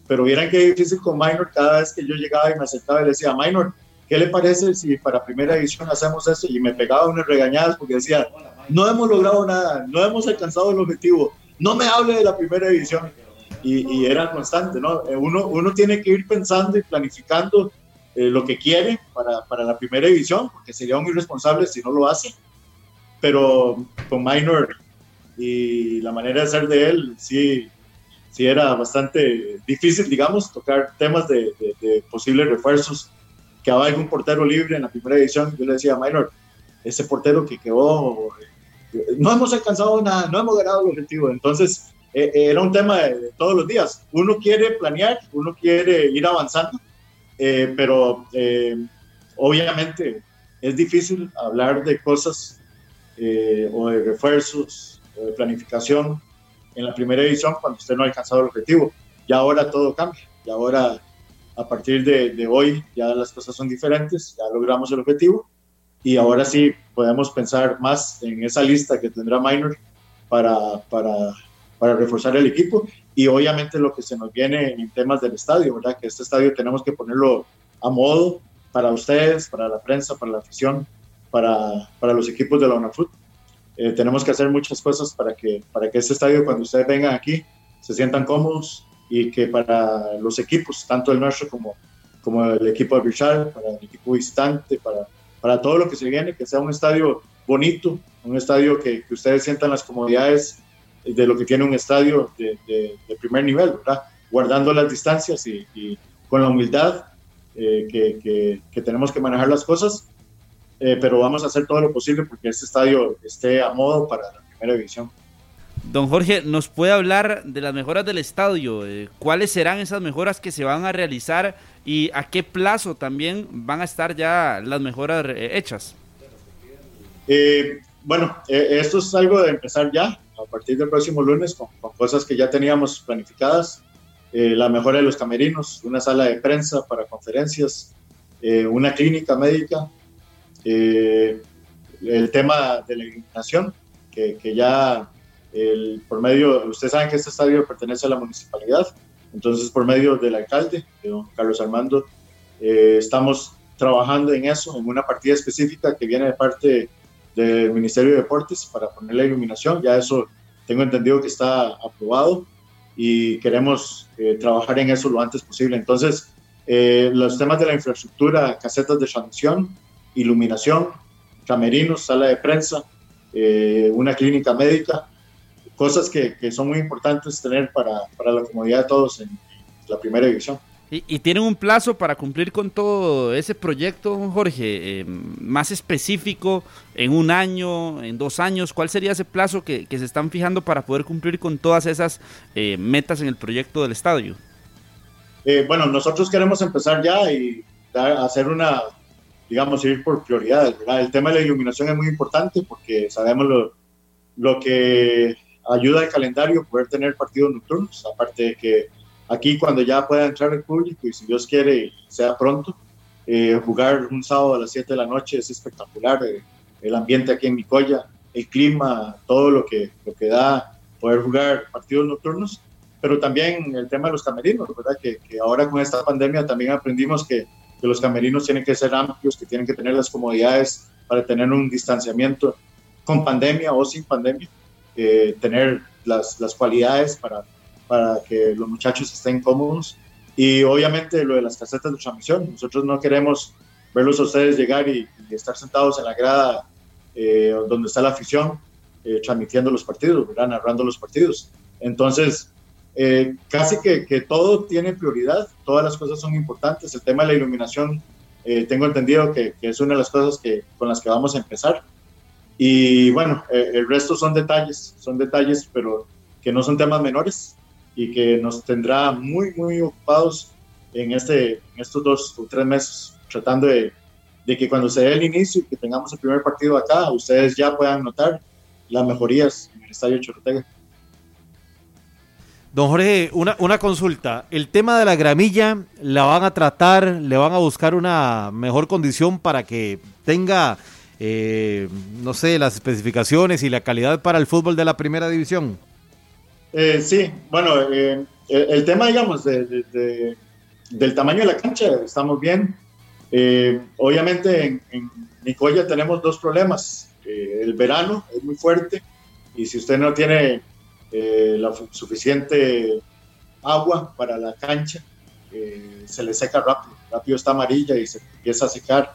Pero vieran qué difícil con Minor, cada vez que yo llegaba y me acercaba y le decía, Minor, ¿qué le parece si para primera edición hacemos eso? Y me pegaba unas regañadas porque decía, no hemos logrado nada, no hemos alcanzado el objetivo, no me hable de la primera edición. Y, era constante, ¿no? Eh, uno, uno tiene que ir pensando y planificando eh, lo que quiere para, para la primera edición, porque sería un irresponsable si no lo hace. Pero con Minor y la manera de ser de él sí, sí era bastante difícil, digamos, tocar temas de, posibles refuerzos. que había algún portero libre en la primera edición, yo le decía Minor, ese portero que quedó, no hemos alcanzado nada, no hemos ganado el objetivo. Entonces, e, e, era un tema de, todos los días. Uno quiere planear, uno quiere ir avanzando, eh, pero eh, obviamente es difícil hablar de cosas eh, o de refuerzos de planificación en la primera edición cuando usted no ha alcanzado el objetivo. Y ahora todo cambia. Y ahora, a partir de, de, hoy, ya las cosas son diferentes, ya logramos el objetivo. Y ahora sí podemos pensar más en esa lista que tendrá Minor para, para, para reforzar el equipo. Y obviamente lo que se nos viene en temas del estadio, ¿verdad? Que este estadio tenemos que ponerlo a modo para ustedes, para la prensa, para la afición, para, para los equipos de la UNAFUT. Eh, tenemos que hacer muchas cosas para que, para que este estadio, cuando ustedes vengan aquí, se sientan cómodos y que para los equipos, tanto el nuestro como, como el equipo de Richard, para el equipo visitante, para, para todo lo que se viene, que sea un estadio bonito, un estadio que, que ustedes sientan las comodidades de lo que tiene un estadio de, de, primer nivel, ¿verdad? Guardando las distancias y, y con la humildad eh, que, que, tenemos que manejar las cosas, eh, pero vamos a hacer todo lo posible porque este estadio esté a modo para la primera división. Don Jorge, ¿nos puede hablar de las mejoras del estadio? Eh, ¿Cuáles serán esas mejoras que se van a realizar y a qué plazo también van a estar ya las mejoras hechas? bueno, esto es algo de empezar ya, a partir del próximo lunes, con, con cosas que ya teníamos planificadas. Eh, la mejora de los camerinos, una sala de prensa para conferencias, eh, una clínica médica, eh, el tema de la iluminación, que, que ya el, por medio, ustedes saben que este estadio pertenece a la municipalidad, entonces por medio del alcalde, de don Carlos Armando, estamos trabajando en eso, en una partida específica que viene de parte del Ministerio de Deportes para poner la iluminación, ya eso tengo entendido que está aprobado y queremos eh, trabajar en eso lo antes posible. Entonces, eh, los temas de la infraestructura, casetas de transmisión, iluminación, camerinos, sala de prensa, eh, una clínica médica, cosas que, que, son muy importantes tener para, para la comodidad de todos en la primera división. ¿Y, tienen un plazo para cumplir con todo ese proyecto, Jorge? Eh, más específico, en un año, en dos años, ¿cuál sería ese plazo que, se están fijando para poder cumplir con todas esas eh, metas en el proyecto del estadio? Bueno, nosotros queremos empezar ya y hacer una, digamos, ir por prioridades. El tema de la iluminación es muy importante porque sabemos lo, lo que ayuda al calendario poder tener partidos nocturnos, aparte de que Aquí cuando ya pueda entrar el público y si Dios quiere sea pronto, eh, jugar un sábado a las 7 de la noche es espectacular. Eh, el ambiente aquí en Micoya, el clima, todo lo que, lo que da poder jugar partidos nocturnos, pero también el tema de los camerinos, ¿verdad? Que, que ahora con esta pandemia también aprendimos que, que, los camerinos tienen que ser amplios, que tienen que tener las comodidades para tener un distanciamiento con pandemia o sin pandemia, eh, tener las, las cualidades para para que los muchachos estén cómodos. Y obviamente lo de las casetas de transmisión. Nosotros no queremos verlos a ustedes llegar y, estar sentados en la grada eh, donde está la afición, eh, transmitiendo los partidos, ¿verdad? narrando los partidos. Entonces, eh, casi que, que, todo tiene prioridad, todas las cosas son importantes. El tema de la iluminación, tengo entendido que, que, es una de las cosas que, con las que vamos a empezar. Y bueno, el resto son detalles, son detalles, pero que no son temas menores y que nos tendrá muy, muy ocupados en, este, en estos dos o tres meses, tratando de, de que cuando se dé el inicio y que tengamos el primer partido acá, ustedes ya puedan notar las mejorías en el Estadio Chorotega. Don Jorge, una, una, consulta. El tema de la gramilla, ¿la van a tratar? ¿Le van a buscar una mejor condición para que tenga, eh, no sé, las especificaciones y la calidad para el fútbol de la primera división? Eh, sí, bueno, eh, el, tema, digamos, de, del tamaño de la cancha, estamos bien. Obviamente en, en, Nicoya tenemos dos problemas. el verano es muy fuerte y si usted no tiene la suficiente agua para la cancha, se le seca rápido. Rápido está amarilla y se empieza a secar,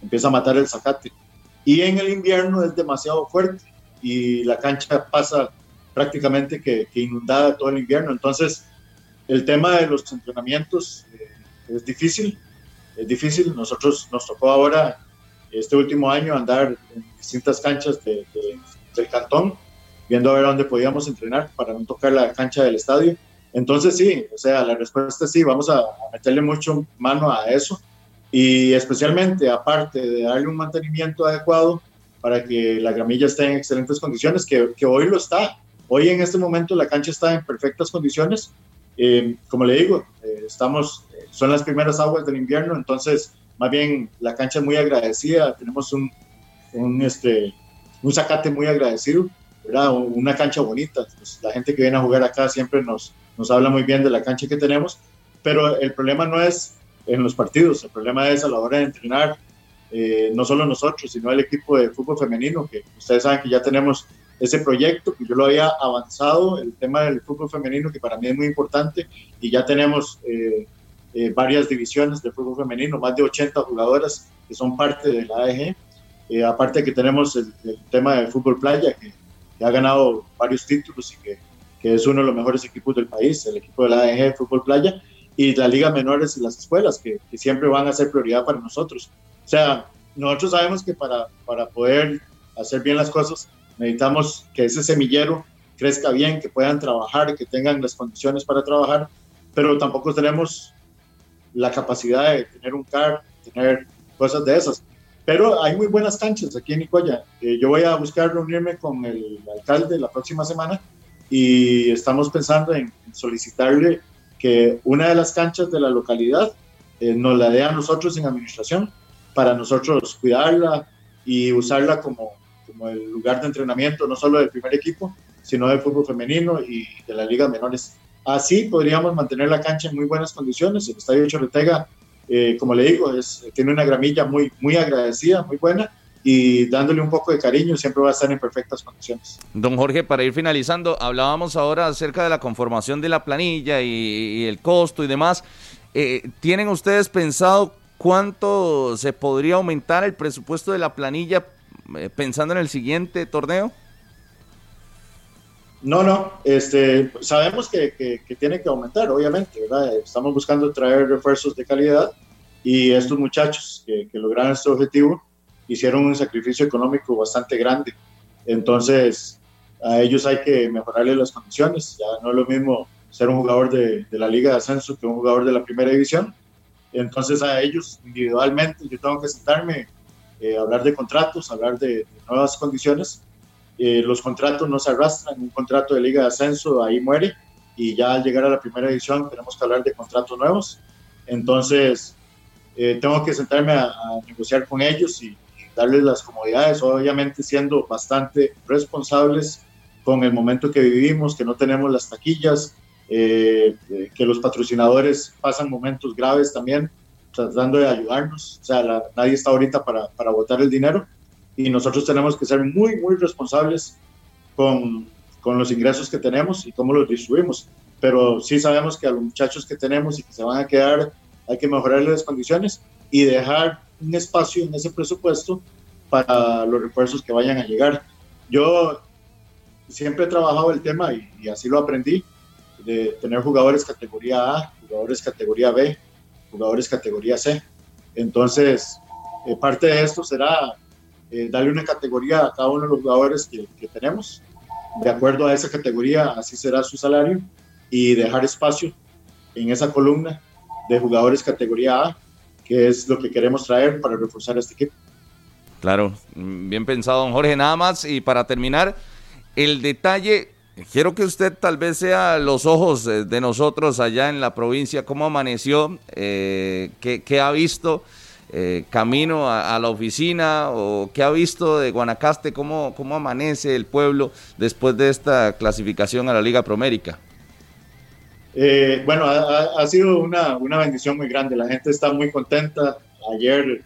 empieza a matar el zacate. Y en el invierno es demasiado fuerte y la cancha pasa prácticamente que, inundada todo el invierno. Entonces, el tema de los entrenamientos eh, es difícil, es difícil. Nosotros nos tocó ahora, este último año, andar en distintas canchas de, del cantón, viendo a ver dónde podíamos entrenar para no tocar la cancha del estadio. Entonces sí, o sea, la respuesta es sí, vamos a, meterle mucho mano a eso y especialmente aparte de darle un mantenimiento adecuado para que la gramilla esté en excelentes condiciones, que, que hoy lo está, Hoy en este momento la cancha está en perfectas condiciones. Eh, como le digo, eh, estamos, eh, son las primeras aguas del invierno, entonces más bien la cancha es muy agradecida, tenemos un, un, este, un zacate muy agradecido, ¿verdad? una cancha bonita. Pues, la gente que viene a jugar acá siempre nos, nos habla muy bien de la cancha que tenemos, pero el problema no es en los partidos. El problema es a la hora de entrenar, eh, no solo nosotros, sino el equipo de fútbol femenino, que ustedes saben que ya tenemos ese proyecto, que yo lo había avanzado, el tema del fútbol femenino, que para mí es muy importante, y ya tenemos eh, eh, varias divisiones de fútbol femenino, más de 80 jugadoras que son parte de la AEG. aparte que tenemos el, tema del fútbol playa, que, ha ganado varios títulos y que, que, es uno de los mejores equipos del país, el equipo de la AEG Fútbol Playa, y la Liga Menores y las escuelas, que, que siempre van a ser prioridad para nosotros. O sea, nosotros sabemos que para, para poder hacer bien las cosas necesitamos que ese semillero crezca bien, que puedan trabajar, que tengan las condiciones para trabajar, pero tampoco tenemos la capacidad de tener un CAR, tener cosas de esas. Pero hay muy buenas canchas aquí en Nicoya. Eh, yo voy a buscar reunirme con el alcalde la próxima semana y estamos pensando en solicitarle que una de las canchas de la localidad eh, nos la dé a nosotros en administración para nosotros cuidarla y usarla como, como el lugar de entrenamiento, no solo del primer equipo, sino del fútbol femenino y de las ligas menores. Así podríamos mantener la cancha en muy buenas condiciones. El Estadio Chorretega, eh, como le digo, es, tiene una gramilla muy, muy agradecida, muy buena, y dándole un poco de cariño siempre va a estar en perfectas condiciones. Don Jorge, para ir finalizando, hablábamos ahora acerca de la conformación de la planilla y, el costo y demás. Eh, ¿Tienen ustedes pensado ¿Cuánto se podría aumentar el presupuesto de la planilla eh, pensando en el siguiente torneo? No, no, este, sabemos que, que, tiene que aumentar, obviamente, ¿verdad? Estamos buscando traer refuerzos de calidad y estos muchachos que, que lograron este objetivo hicieron un sacrificio económico bastante grande. Entonces, a ellos hay que mejorarles las condiciones. Ya no es lo mismo ser un jugador de, de la Liga de Ascenso que un jugador de la Primera División. Entonces a ellos individualmente yo tengo que sentarme, eh, hablar de contratos, hablar de, nuevas condiciones. Eh, los contratos no se arrastran, un contrato de liga de ascenso ahí muere y ya al llegar a la primera edición tenemos que hablar de contratos nuevos. Entonces eh, tengo que sentarme a, negociar con ellos y, y, darles las comodidades, obviamente siendo bastante responsables con el momento que vivimos, que no tenemos las taquillas, eh, que los patrocinadores pasan momentos graves también, tratando de ayudarnos. O sea, nadie está ahorita para, para botar el dinero y nosotros tenemos que ser muy, muy responsables con, con los ingresos que tenemos y cómo los distribuimos. Pero sí sabemos que a los muchachos que tenemos y que se van a quedar, hay que mejorarles las condiciones y dejar un espacio en ese presupuesto para los refuerzos que vayan a llegar. Yo siempre he trabajado el tema y, y así lo aprendí de tener jugadores categoría A, jugadores categoría B, jugadores categoría C. Entonces, eh, parte de esto será eh, darle una categoría a cada uno de los jugadores que, que, tenemos. De acuerdo a esa categoría, así será su salario y dejar espacio en esa columna de jugadores categoría A, que es lo que queremos traer para reforzar este equipo. Claro, bien pensado, don Jorge. Nada más, y para terminar, el detalle Quiero que usted tal vez sea los ojos de nosotros allá en la provincia, cómo amaneció, eh, qué, ha visto eh, camino a, la oficina o qué ha visto de Guanacaste, cómo, cómo amanece el pueblo después de esta clasificación a la Liga Promérica. Eh, bueno, ha, sido una, una, bendición muy grande, la gente está muy contenta. Ayer,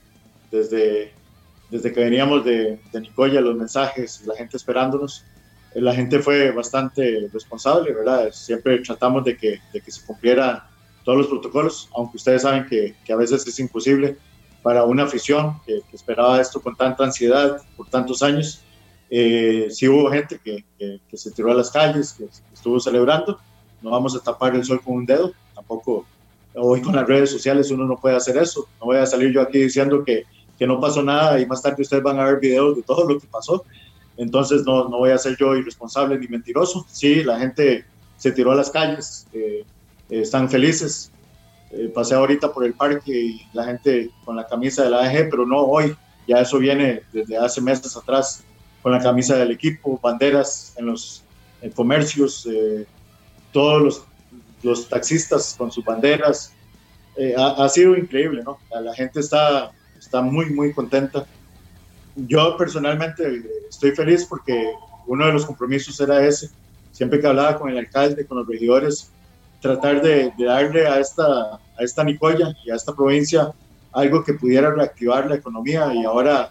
desde, desde que veníamos de, de Nicoya, los mensajes, la gente esperándonos la gente fue bastante responsable, ¿verdad? Siempre tratamos de que, de que se cumplieran todos los protocolos, aunque ustedes saben que, que a veces es imposible para una afición que, esperaba esto con tanta ansiedad por tantos años. Eh, sí hubo gente que, que, se tiró a las calles, que estuvo celebrando. No vamos a tapar el sol con un dedo, tampoco hoy con las redes sociales uno no puede hacer eso. No voy a salir yo aquí diciendo que, que no pasó nada y más tarde ustedes van a ver videos de todo lo que pasó. Entonces no, no voy a ser yo irresponsable ni mentiroso. Sí, la gente se tiró a las calles, eh, están felices. Eh, pasé ahorita por el parque y la gente con la camisa de la AG, pero no hoy, ya eso viene desde hace meses atrás, con la camisa del equipo, banderas en los comercios, eh, todos los, los, taxistas con sus banderas. Ha, ha, sido increíble, ¿no? La gente está, está muy, muy contenta yo personalmente estoy feliz porque uno de los compromisos era ese. Siempre que hablaba con el alcalde, con los regidores, tratar de, darle a esta, a esta Nicoya y a esta provincia algo que pudiera reactivar la economía y ahora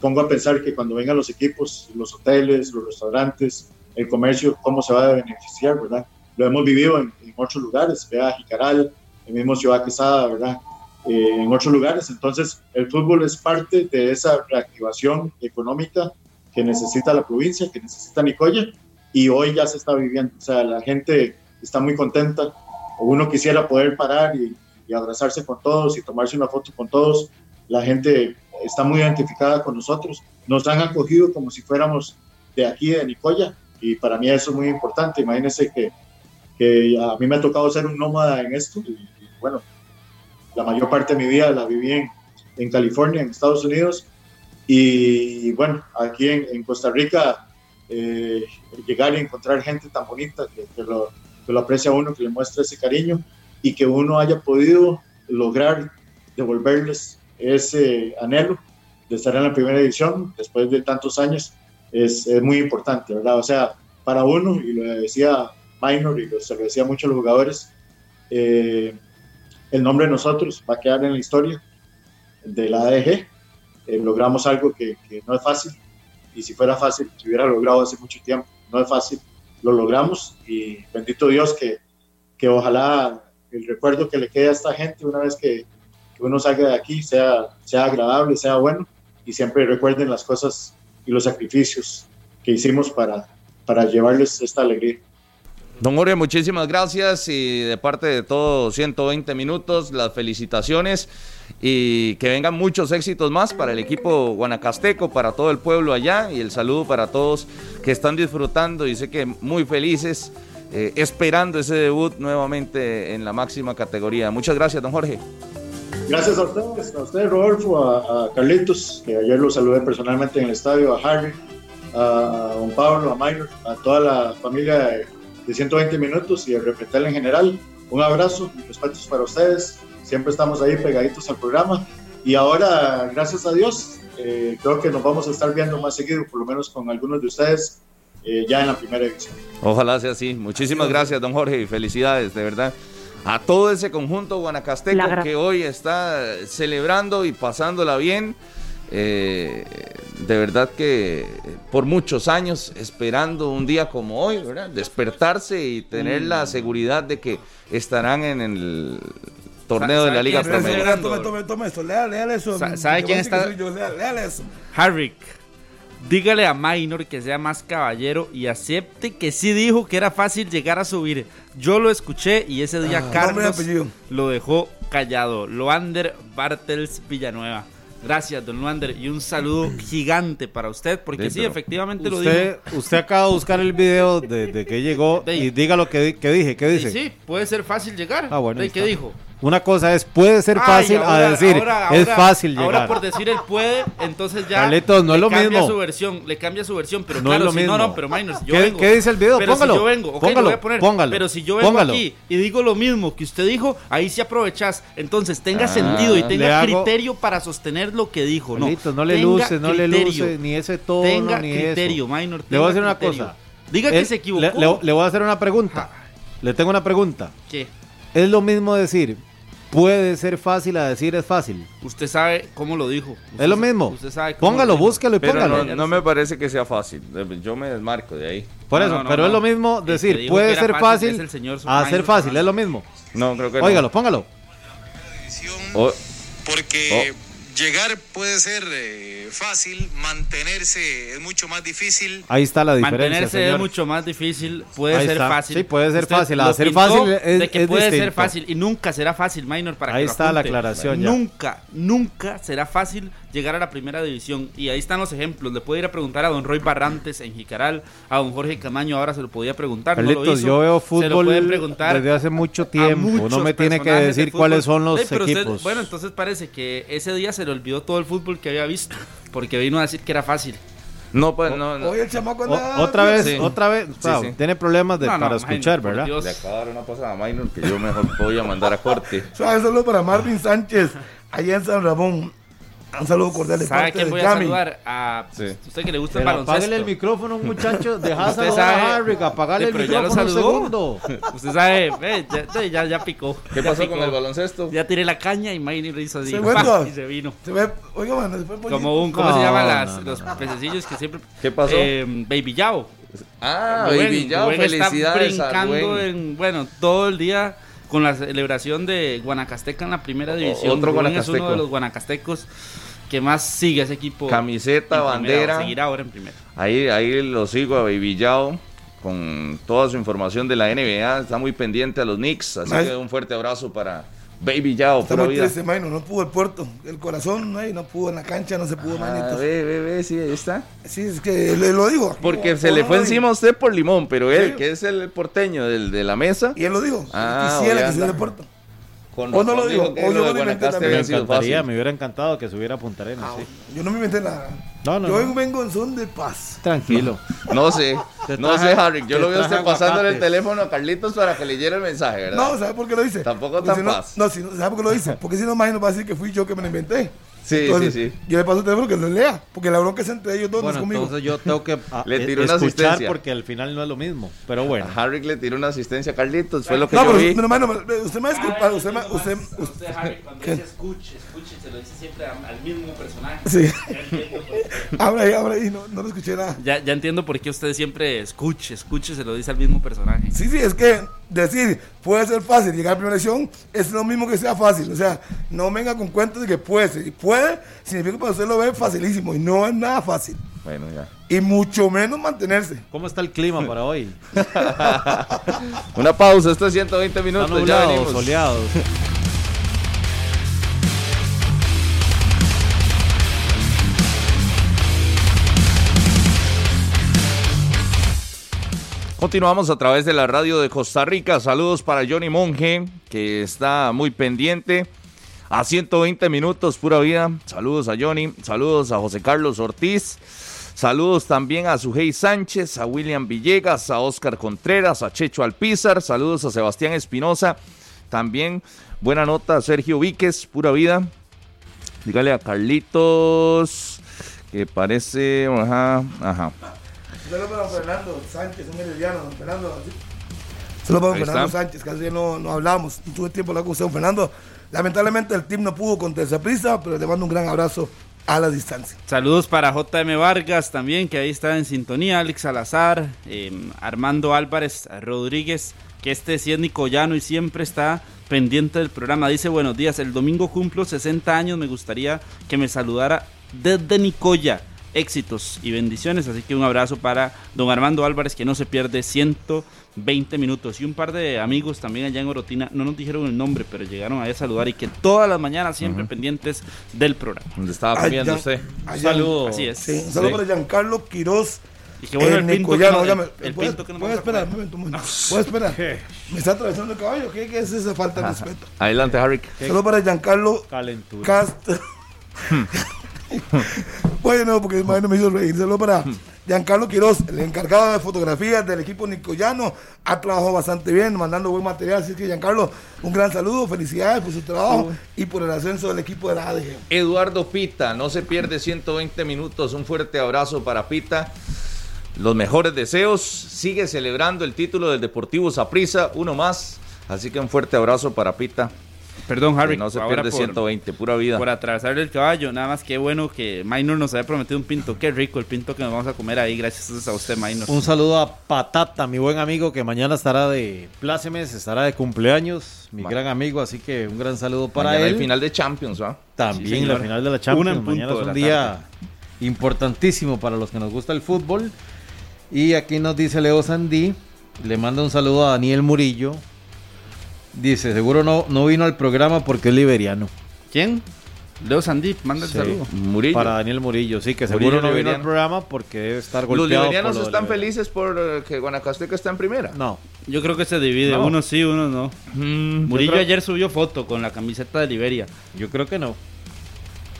pongo a pensar que cuando vengan los equipos, los hoteles, los restaurantes, el comercio, cómo se va a beneficiar, ¿verdad? Lo hemos vivido en, en otros lugares, vea Jicaral, el mismo Ciudad Quesada, ¿verdad? Eh, en otros lugares. Entonces, el fútbol es parte de esa reactivación económica que necesita la provincia, que necesita Nicoya, y hoy ya se está viviendo. O sea, la gente está muy contenta. Uno quisiera poder parar y, y abrazarse con todos y tomarse una foto con todos. La gente está muy identificada con nosotros. Nos han acogido como si fuéramos de aquí, de Nicoya, y para mí eso es muy importante. Imagínense que, que a mí me ha tocado ser un nómada en esto, y, bueno, la mayor parte de mi vida la viví en, en California, en Estados Unidos, y bueno, aquí en, en Costa Rica, eh, llegar y encontrar gente tan bonita que, que, lo, que, lo, aprecia a uno, que le muestra ese cariño y que uno haya podido lograr devolverles ese anhelo de estar en la primera edición después de tantos años es, es muy importante, ¿verdad? O sea, para uno, y lo decía Minor y se lo decía a muchos jugadores, eh, el nombre de nosotros va a quedar en la historia de la ADG. Eh, logramos algo que, que, no es fácil, y si fuera fácil, se hubiera logrado hace mucho tiempo. No es fácil, lo logramos, y bendito Dios que, que ojalá el recuerdo que le quede a esta gente una vez que, que uno salga de aquí sea, sea agradable, sea bueno, y siempre recuerden las cosas y los sacrificios que hicimos para, para llevarles esta alegría. Don Jorge, muchísimas gracias y de parte de todos 120 minutos, las felicitaciones y que vengan muchos éxitos más para el equipo guanacasteco, para todo el pueblo allá y el saludo para todos que están disfrutando y sé que muy felices eh, esperando ese debut nuevamente en la máxima categoría. Muchas gracias, don Jorge. Gracias a ustedes, a usted Rodolfo, a, a Carlitos, que ayer lo saludé personalmente en el estadio, a Harry, a, don Pablo, a Minor, a toda la familia de, de 120 minutos y el Repetel en general. Un abrazo y respetos para ustedes. Siempre estamos ahí pegaditos al programa. Y ahora, gracias a Dios, eh, creo que nos vamos a estar viendo más seguido, por lo menos con algunos de ustedes, eh, ya en la primera edición. Ojalá sea así. Muchísimas gracias, don Jorge, y felicidades, de verdad. A todo ese conjunto guanacasteco que hoy está celebrando y pasándola bien. Eh, de verdad que por muchos años esperando un día como hoy, ¿verdad? despertarse y tener mm. la seguridad de que estarán en el torneo de la Liga Premier. Tome, tome, tome esto, léale, léale eso. ¿Sabe quién está? Léale, eso. Harrick. Dígale a Minor que sea más caballero y acepte que sí dijo que era fácil llegar a subir. Yo lo escuché y ese día ah, Carlos lo dejó callado. Loander Bartels Villanueva. Gracias, don Luander, y un saludo gigante para usted, porque sí, sí efectivamente usted, lo dijo. Usted acaba de buscar el video de, de que llegó de, y diga lo que, que dije, ¿qué dice? Sí, puede ser fácil llegar. Ah, bueno, ¿De qué dijo? Una cosa es, puede ser fácil Ay, ahora, a decir, ahora, es fácil llegar. Ahora por decir él puede, entonces ya Carlitos, no es le lo cambia mismo. su versión, le cambia su versión, pero No claro, es lo si mismo. no, no, pero minor, si yo ¿Qué- vengo. qué dice el video? Pero Póngalo, si yo vengo, póngalo, lo voy a poner, póngalo, pero si yo vengo póngalo. aquí y digo lo mismo que usted dijo, ahí sí aprovechas, entonces tenga Ah, sentido y tenga hago- criterio para sostener lo que dijo, no. Carlitos, no le luce, no le luce ni ese tono, Tenga ni criterio, eso. minor. Le voy a decir una cosa. Diga que se equivocó. Le, le- le voy a hacer una pregunta. Le tengo una pregunta. ¿Qué? Es lo mismo decir, puede ser fácil a decir es fácil. Usted sabe cómo lo dijo. Usted Es lo mismo. Usted sabe cómo Póngalo, lo dijo. búsquelo y Pero póngalo. no, no me parece que sea fácil. Yo me desmarco de ahí. Por eso, no, no, pero es no. lo mismo decir, puede ser fácil fácil, es el señor a ser fácil, es lo mismo. No, creo que no. Óigalo, póngalo. O- porque llegar puede ser eh, fácil, mantenerse es mucho más difícil. Ahí está la diferencia, Mantenerse es señor. mucho más difícil, puede Ahí ser está. fácil. Sí, puede ser Usted fácil. lo Hacer fácil es- de que es puede ser distinto. fácil y nunca será fácil, Minor, para Ahí que lo está la apunte. aclaración ya. Nunca, nunca será fácil llegar a la primera división. Y ahí están los ejemplos. Le puede ir a preguntar a don Roy Barrantes en Jicaral, a don Jorge Camaño, ahora se lo podía preguntar. no lo Carlitos, hizo. yo veo Se lo fútbol pueden preguntar desde hace mucho tiempo. No me tiene que decir del cuáles son los Ey, pero usted- equipos. bueno, entonces parece que ese día se le olvidó todo el fútbol que había visto, porque vino a decir que era fácil. no, pues no. no. Hoy el chamaco O- anda. otra vez, Sí. otra vez. Sí, claro, sí. Tiene problemas de, No, no, para escuchar, ¿verdad? Dios. Le acabo de dar una pasada a Minor que yo mejor voy a mandar a corte. Suave solo para Marvin Sánchez, allá en San Ramón. Un saludo cordial de ¿Sabe parte quién de voy a saludar? A Sí. usted que le gusta el Pero apáguele el baloncesto. micrófono, muchacho. Deja Usted saludar sabe- a Harry, apagarle Sí, el pero ya lo micrófono un saludó. segundo. Usted sabe, eh, ya, ya, ya picó. ¿Qué Ya pasó picó. con el baloncesto? Ya tiré la caña y Miley le hizo así. Se ¡pa! vuelto. y se vino. Se ve, oiga, mano, se fue pollito. Como un, ¿cómo No, se llaman no, las, no, los no. pececillos que siempre... ¿Qué pasó? Eh, Baby Yao. ah, Rubén- Baby Yao, Rubén está felicidades a brincando Rubén. en, bueno, todo el día con la celebración de Guanacasteca en la primera división. otro Rubén es uno de los guanacastecos que más sigue ese equipo. Camiseta, en bandera. seguirá ahora en primera. Ahí, ahí lo sigo a Yao con toda su información de la NBA. Está muy pendiente a los Knicks. Así que un fuerte abrazo para Baby Yao. Está Pura vida. triste, Maino, no pudo el puerto. El corazón, no, no pudo en la cancha, no se pudo, Ah, manito. ve, ve, ve, sí, ahí está. Sí, es que le lo digo. Porque se le no fue lo encima a usted por limón, pero él, Sí. que es el porteño del, de la mesa, Y él lo dijo. Ah, Quisiera que dé el puerto. con o no lo digo, o yo de lo inventé. Me encantaría, me hubiera encantado que subiera a Punta Arenas. Ah, sí. Yo no me inventé nada. No, no, yo no. vengo en son de paz. Tranquilo. No sé, no sé, Harry. Yo lo vi a usted traje pasándole el teléfono a Carlitos para que leyera el mensaje, ¿verdad? No, ¿sabe por qué lo hice? Tampoco tan si no, paz. No, si no, ¿sabe por qué lo hice? Porque si no, imagino va a decir que fui yo que me lo inventé. Sí, Entonces, sí, sí. Yo le paso el teléfono que lo lea. Porque la bronca es entre ellos dos, no Bueno, es conmigo. entonces yo tengo que ah, Le eh, tiró una escuchar asistencia. porque al final no es lo mismo. Pero bueno. A Harry le tiró una asistencia a Carlitos, fue lo que no, yo pero vi. hermano, me- usted me va a disculpar. Usted me. Usted, Usted, Harry, cuando dice escuche, se lo dice siempre al al mismo personaje. Sí. Ya entiendo, por- Habla ahí, habla ahí. No, no lo escuché nada. ya, ya entiendo por qué usted siempre escuche, escuche, se lo dice al mismo personaje. Sí, sí, es que decir puede ser fácil llegar a primera elección es lo mismo que sea fácil. O sea, no venga con cuentos de que puede ser. Y puede significa que para usted lo ve facilísimo y no es nada fácil. Bueno, ya. Y mucho menos mantenerse. ¿Cómo está el clima para hoy? Una pausa, esto es 120 Está minutos, ya venimos. soleado. Continuamos a través de la radio de Costa Rica. Saludos para Johnny Monge, que está muy pendiente. A 120 minutos, pura vida. Saludos a Johnny. Saludos a José Carlos Ortiz. Saludos también a Sujei Sánchez, a William Villegas, a Oscar Contreras, a Checho Alpizar. Saludos a Sebastián Espinosa. También buena nota a Sergio Víquez, pura vida. Dígale a Carlitos, que parece. Ajá, ajá. Saludos para don Fernando Sánchez, un herediano, don Fernando. Saludos para don Fernando está. Sánchez, que hace no, no hablamos. No tuve tiempo de hablar con usted, don Fernando. Lamentablemente el team no pudo contra esa prisa, pero le mando un gran abrazo a la distancia. Saludos para JM Vargas también, que ahí está en sintonía, Alex Salazar, eh, Armando Álvarez Rodríguez, que este sí es nicoyano y siempre está pendiente del programa. Dice, buenos días, el domingo cumplo 60 años, me gustaría que me saludara desde Nicoya. Éxitos y bendiciones, así que un abrazo para don Armando Álvarez, que no se pierde 120 minutos. Y un par de amigos también allá en Orotina, no nos dijeron el nombre, pero llegaron ahí a saludar y que todas las mañanas siempre pendientes del programa. ¿Dónde estaba comiendo usted? Allá- Saludo. Así es. Sí, un saludo Sí. para Giancarlo Quiroz. Y qué bueno el el pinto que óigame, el ¿puede- pinto que puede vamos a esperar, un momento, un momento. Puede esperar. Me está atravesando el caballo. ¿Qué, qué es esa falta de respeto? Adelante, Harry. Saludos para Giancarlo Calentura. Castro. bueno, porque no me hizo reír. Saludos para Giancarlo Quiroz, el encargado de fotografías del equipo nicoyano. Ha trabajado bastante bien, mandando buen material. Así que, Giancarlo, un gran saludo. Felicidades por su trabajo y por el ascenso del equipo de la ADG. Eduardo Pita, no se pierde 120 minutos. Un fuerte abrazo para Pita. Los mejores deseos. Sigue celebrando el título del Deportivo Saprissa, uno más. Así que un fuerte abrazo para Pita. Perdón, Harry. Que no se ahora pierde por, 120, pura vida. por atravesarle el caballo. Nada más que bueno que Minor nos había prometido un pinto. Qué rico el pinto que nos vamos a comer ahí. Gracias a usted, Minor. Un saludo a Patata, mi buen amigo, que mañana estará de plácemes, estará de cumpleaños, mi Ma- gran amigo, así que un gran saludo para Mañana él. el final de Champions, ¿va? También Sí, la final de la Una Champions. en punto Mañana es un día importantísimo para los que nos gusta el fútbol. Y aquí nos dice Leo Sandí, le manda un saludo a Daniel Murillo. Dice, seguro no, no vino al programa porque es liberiano. ¿Quién? Leo Sandip, manda el Sí. saludo. Murillo. Para Daniel Murillo, sí, que Murillo seguro no vino liberiano. al programa porque debe estar Los golpeado. liberianos por lo de están Liberia. felices por eh, que Guanacasteca está en primera. No, Yo creo que se divide. No. Unos sí, unos no. Mm, Murillo creo- ayer subió foto con la camiseta de Liberia. yo creo que no.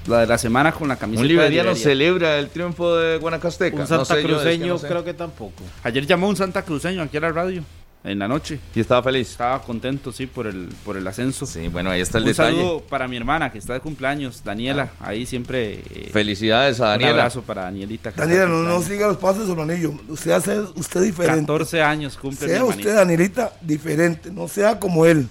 La de la semana con la camiseta Un de liberiano Liberia. celebra el triunfo de Guanacasteca. Un No Santa sé yo, es que Cruceño no sé. creo que tampoco. Ayer llamó un Santa Cruceño aquí a la radio. En la noche. Y estaba feliz. Estaba contento, sí, por el, por el ascenso. Sí, bueno, ahí está el Un detalle. saludo para mi hermana que está de cumpleaños, Daniela. Ahí siempre. eh, Felicidades a Un Daniela. abrazo para Danielita. Daniela, no, no siga los pasos de su anillo. Usted hace usted diferente. 14 años cumple Sea usted, Danielita, diferente. No sea como él.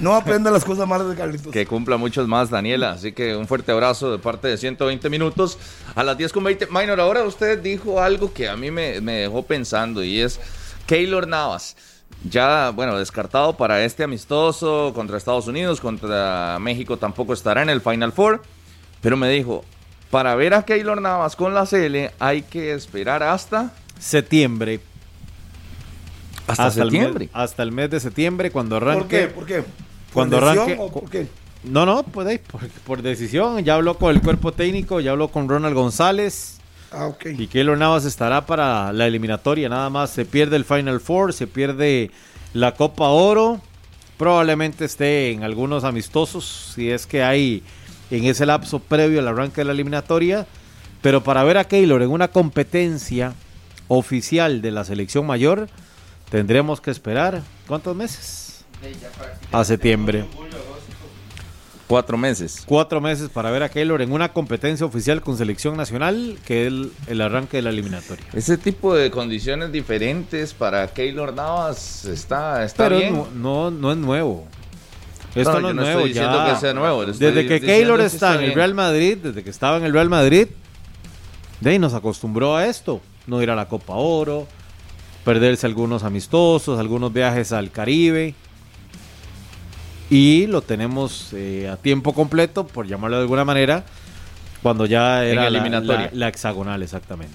No aprenda las cosas malas de Carlitos. Que cumpla muchos más, Daniela. Así que un fuerte abrazo de parte de 120 minutos. A las 10 con 20. Minor, ahora usted dijo algo que a mí me, me dejó pensando y es Keylor Navas. Ya, bueno, descartado para este amistoso contra Estados Unidos, contra México tampoco estará en el Final Four. Pero me dijo, para ver a Keylor Navas con la CL hay que esperar hasta, Septiembre. hasta, septiembre. mes, hasta el mes de septiembre, cuando arranque. ¿Por qué? ¿Por qué? ¿Por Cuando arranque- o por qué? No, no, pues por, por decisión. Ya habló con el cuerpo técnico, ya habló con Ronald González. Ah, ok. Y Keylor Navas estará para la eliminatoria. Nada más se pierde el Final Four, se pierde la Copa Oro. Probablemente esté en algunos amistosos, si es que hay en ese lapso previo al arranque de la eliminatoria. Pero para ver a Keylor en una competencia oficial de la selección mayor, tendremos que esperar. ¿Cuántos meses? A septiembre. Cuatro meses. Cuatro meses para ver a Keylor en una competencia oficial con selección nacional, que es el, el arranque de la eliminatoria. Ese tipo de condiciones diferentes para Keylor Navas está, está Pero bien. no, no, no es nuevo. Esto No, no, yo es no nuevo. estoy diciendo ya. que sea nuevo, Desde que Keylor está está en el. Real Madrid, desde que estaba en el Real Madrid, de ahí nos acostumbró a esto. No ir a la Copa Oro, perderse algunos amistosos, algunos viajes al Caribe. Y lo tenemos eh, a tiempo completo, por llamarlo de alguna manera, cuando ya En era la- eliminatoria. la- la hexagonal, exactamente.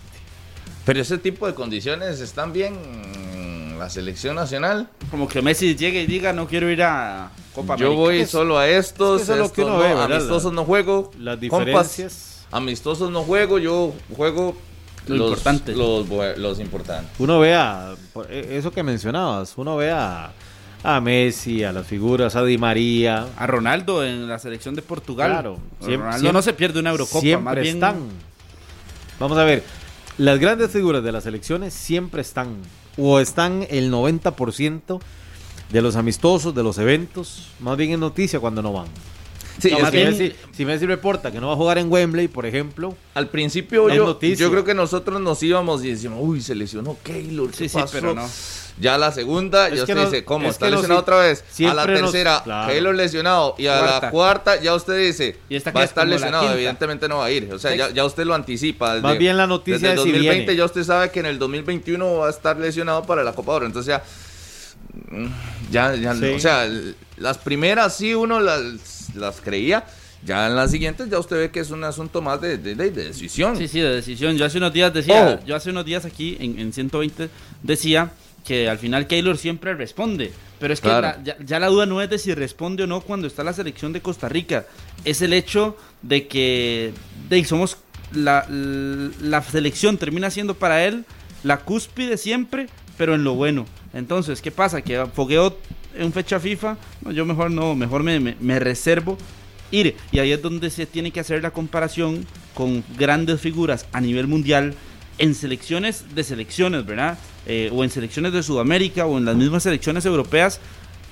Pero ese tipo de condiciones están bien en la selección nacional. Como que Messi llegue y diga, no quiero ir a Copa Yo América. voy Es solo a estos, es que eso es lo que no, ve, amistosos no juego. Las compas, diferencias. amistosos no juego, yo juego Lo los, importante. Los, los importantes. Uno ve a, por- eh, eso que mencionabas, uno ve a, Messi, a las figuras, a Di María. A Ronaldo en la selección de Portugal. Claro, siempre- Ronaldo siempre- no se pierde una Eurocopa. siempre más bien, están. Vamos a ver, las grandes figuras de las selecciones siempre están, o están el 90% de los amistosos, de los eventos, más bien es noticia cuando no van. Sí, No, es más que bien, Messi- si Messi reporta que no va a jugar en Wembley, por ejemplo, al principio yo, yo creo que nosotros nos íbamos y decíamos, uy, se lesionó Keylor, ¿qué Sí, sí, pasó?". pero no. Ya la segunda, Es ya usted no- dice, ¿cómo? es ¿Está lesionado sí, otra vez? A la nos- tercera, claro. Keylor lesionado. Y a la Cuarta. ya usted dice, Y esta que va a es estar lesionado, evidentemente no va a ir. O sea, ya, ya usted lo anticipa. Desde, Más bien la noticia desde el es si 2020 viene. ya usted sabe que en el 2021 va a estar lesionado para la Copa Oro. Entonces ya, mm, ya, ya Sí. o sea, las primeras sí uno las, las creía. Ya en las siguientes ya usted ve que es un asunto más de, de- de- de decisión. Sí, sí, de decisión. Yo hace unos días decía, Ojo. yo hace unos días aquí en, en 120 decía que al final Keylor siempre responde. Pero es que Claro. la- ya, ya la duda no es de si responde o no cuando está la selección de Costa Rica. Es el hecho de que de, somos la, la selección termina siendo para él la cúspide siempre, pero en lo bueno. Entonces, ¿qué pasa? Que fogueo en fecha FIFA, no, yo mejor no, mejor me, me- me reservo ir. Y ahí es donde se tiene que hacer la comparación con grandes figuras a nivel mundial en selecciones de selecciones, ¿verdad? Eh, o en selecciones de Sudamérica o en las mismas selecciones europeas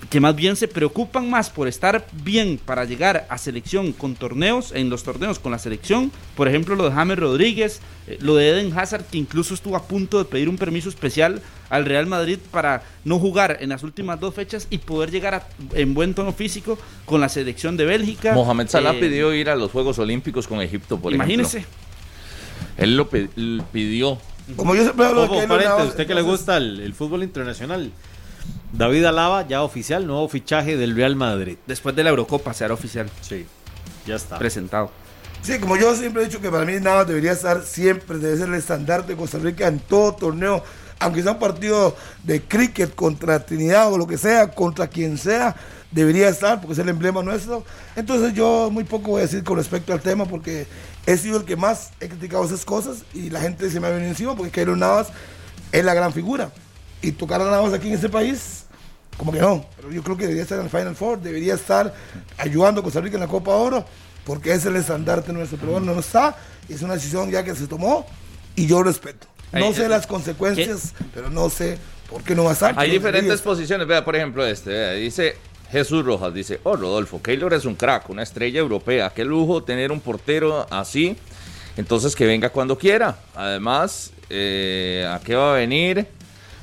que más bien se preocupan más por estar bien para llegar a selección con torneos, en los torneos con la selección, por ejemplo lo de James Rodríguez, eh, lo de Eden Hazard que incluso estuvo a punto de pedir un permiso especial al Real Madrid para no jugar en las últimas dos fechas y poder llegar a- en buen tono físico con la selección de Bélgica. Mohamed Salah Eh, pidió ir a los Juegos Olímpicos con Egipto, por Imagínese. ejemplo. Él lo pidió. Como yo siempre hablo de paréntesis, Navas, usted que le gusta el, el fútbol internacional. David Alaba, ya oficial, nuevo fichaje del Real Madrid. Después de la Eurocopa será oficial, Sí, ya está. presentado. Sí, como yo siempre he dicho que para mí Navas debería estar siempre, debe ser el estandarte de Costa Rica en todo torneo, aunque sea un partido de cricket contra Trinidad o lo que sea, contra quien sea, debería estar porque es el emblema nuestro. Entonces yo muy poco voy a decir con respecto al tema porque he sido el que más he criticado esas cosas y la gente se me ha venido encima porque Keylor Navas es la gran figura. Y tocar a Navas aquí en este país, como que no. Pero yo creo que debería estar en el Final Four, debería estar ayudando a Costa Rica en la Copa Oro, porque es el estandarte nuestro. Pero bueno, no está. Es una decisión ya que se tomó y yo respeto. No sé eh, las consecuencias, pero no sé ¿Por qué no va a estar? Hay diferentes posiciones. Vea, por ejemplo, este. vea, dice Jesús Rojas. Dice: Oh, Rodolfo, Keylor es un crack, una estrella europea. Qué lujo tener un portero así. Entonces que venga cuando quiera. Además, eh, ¿a qué va a venir?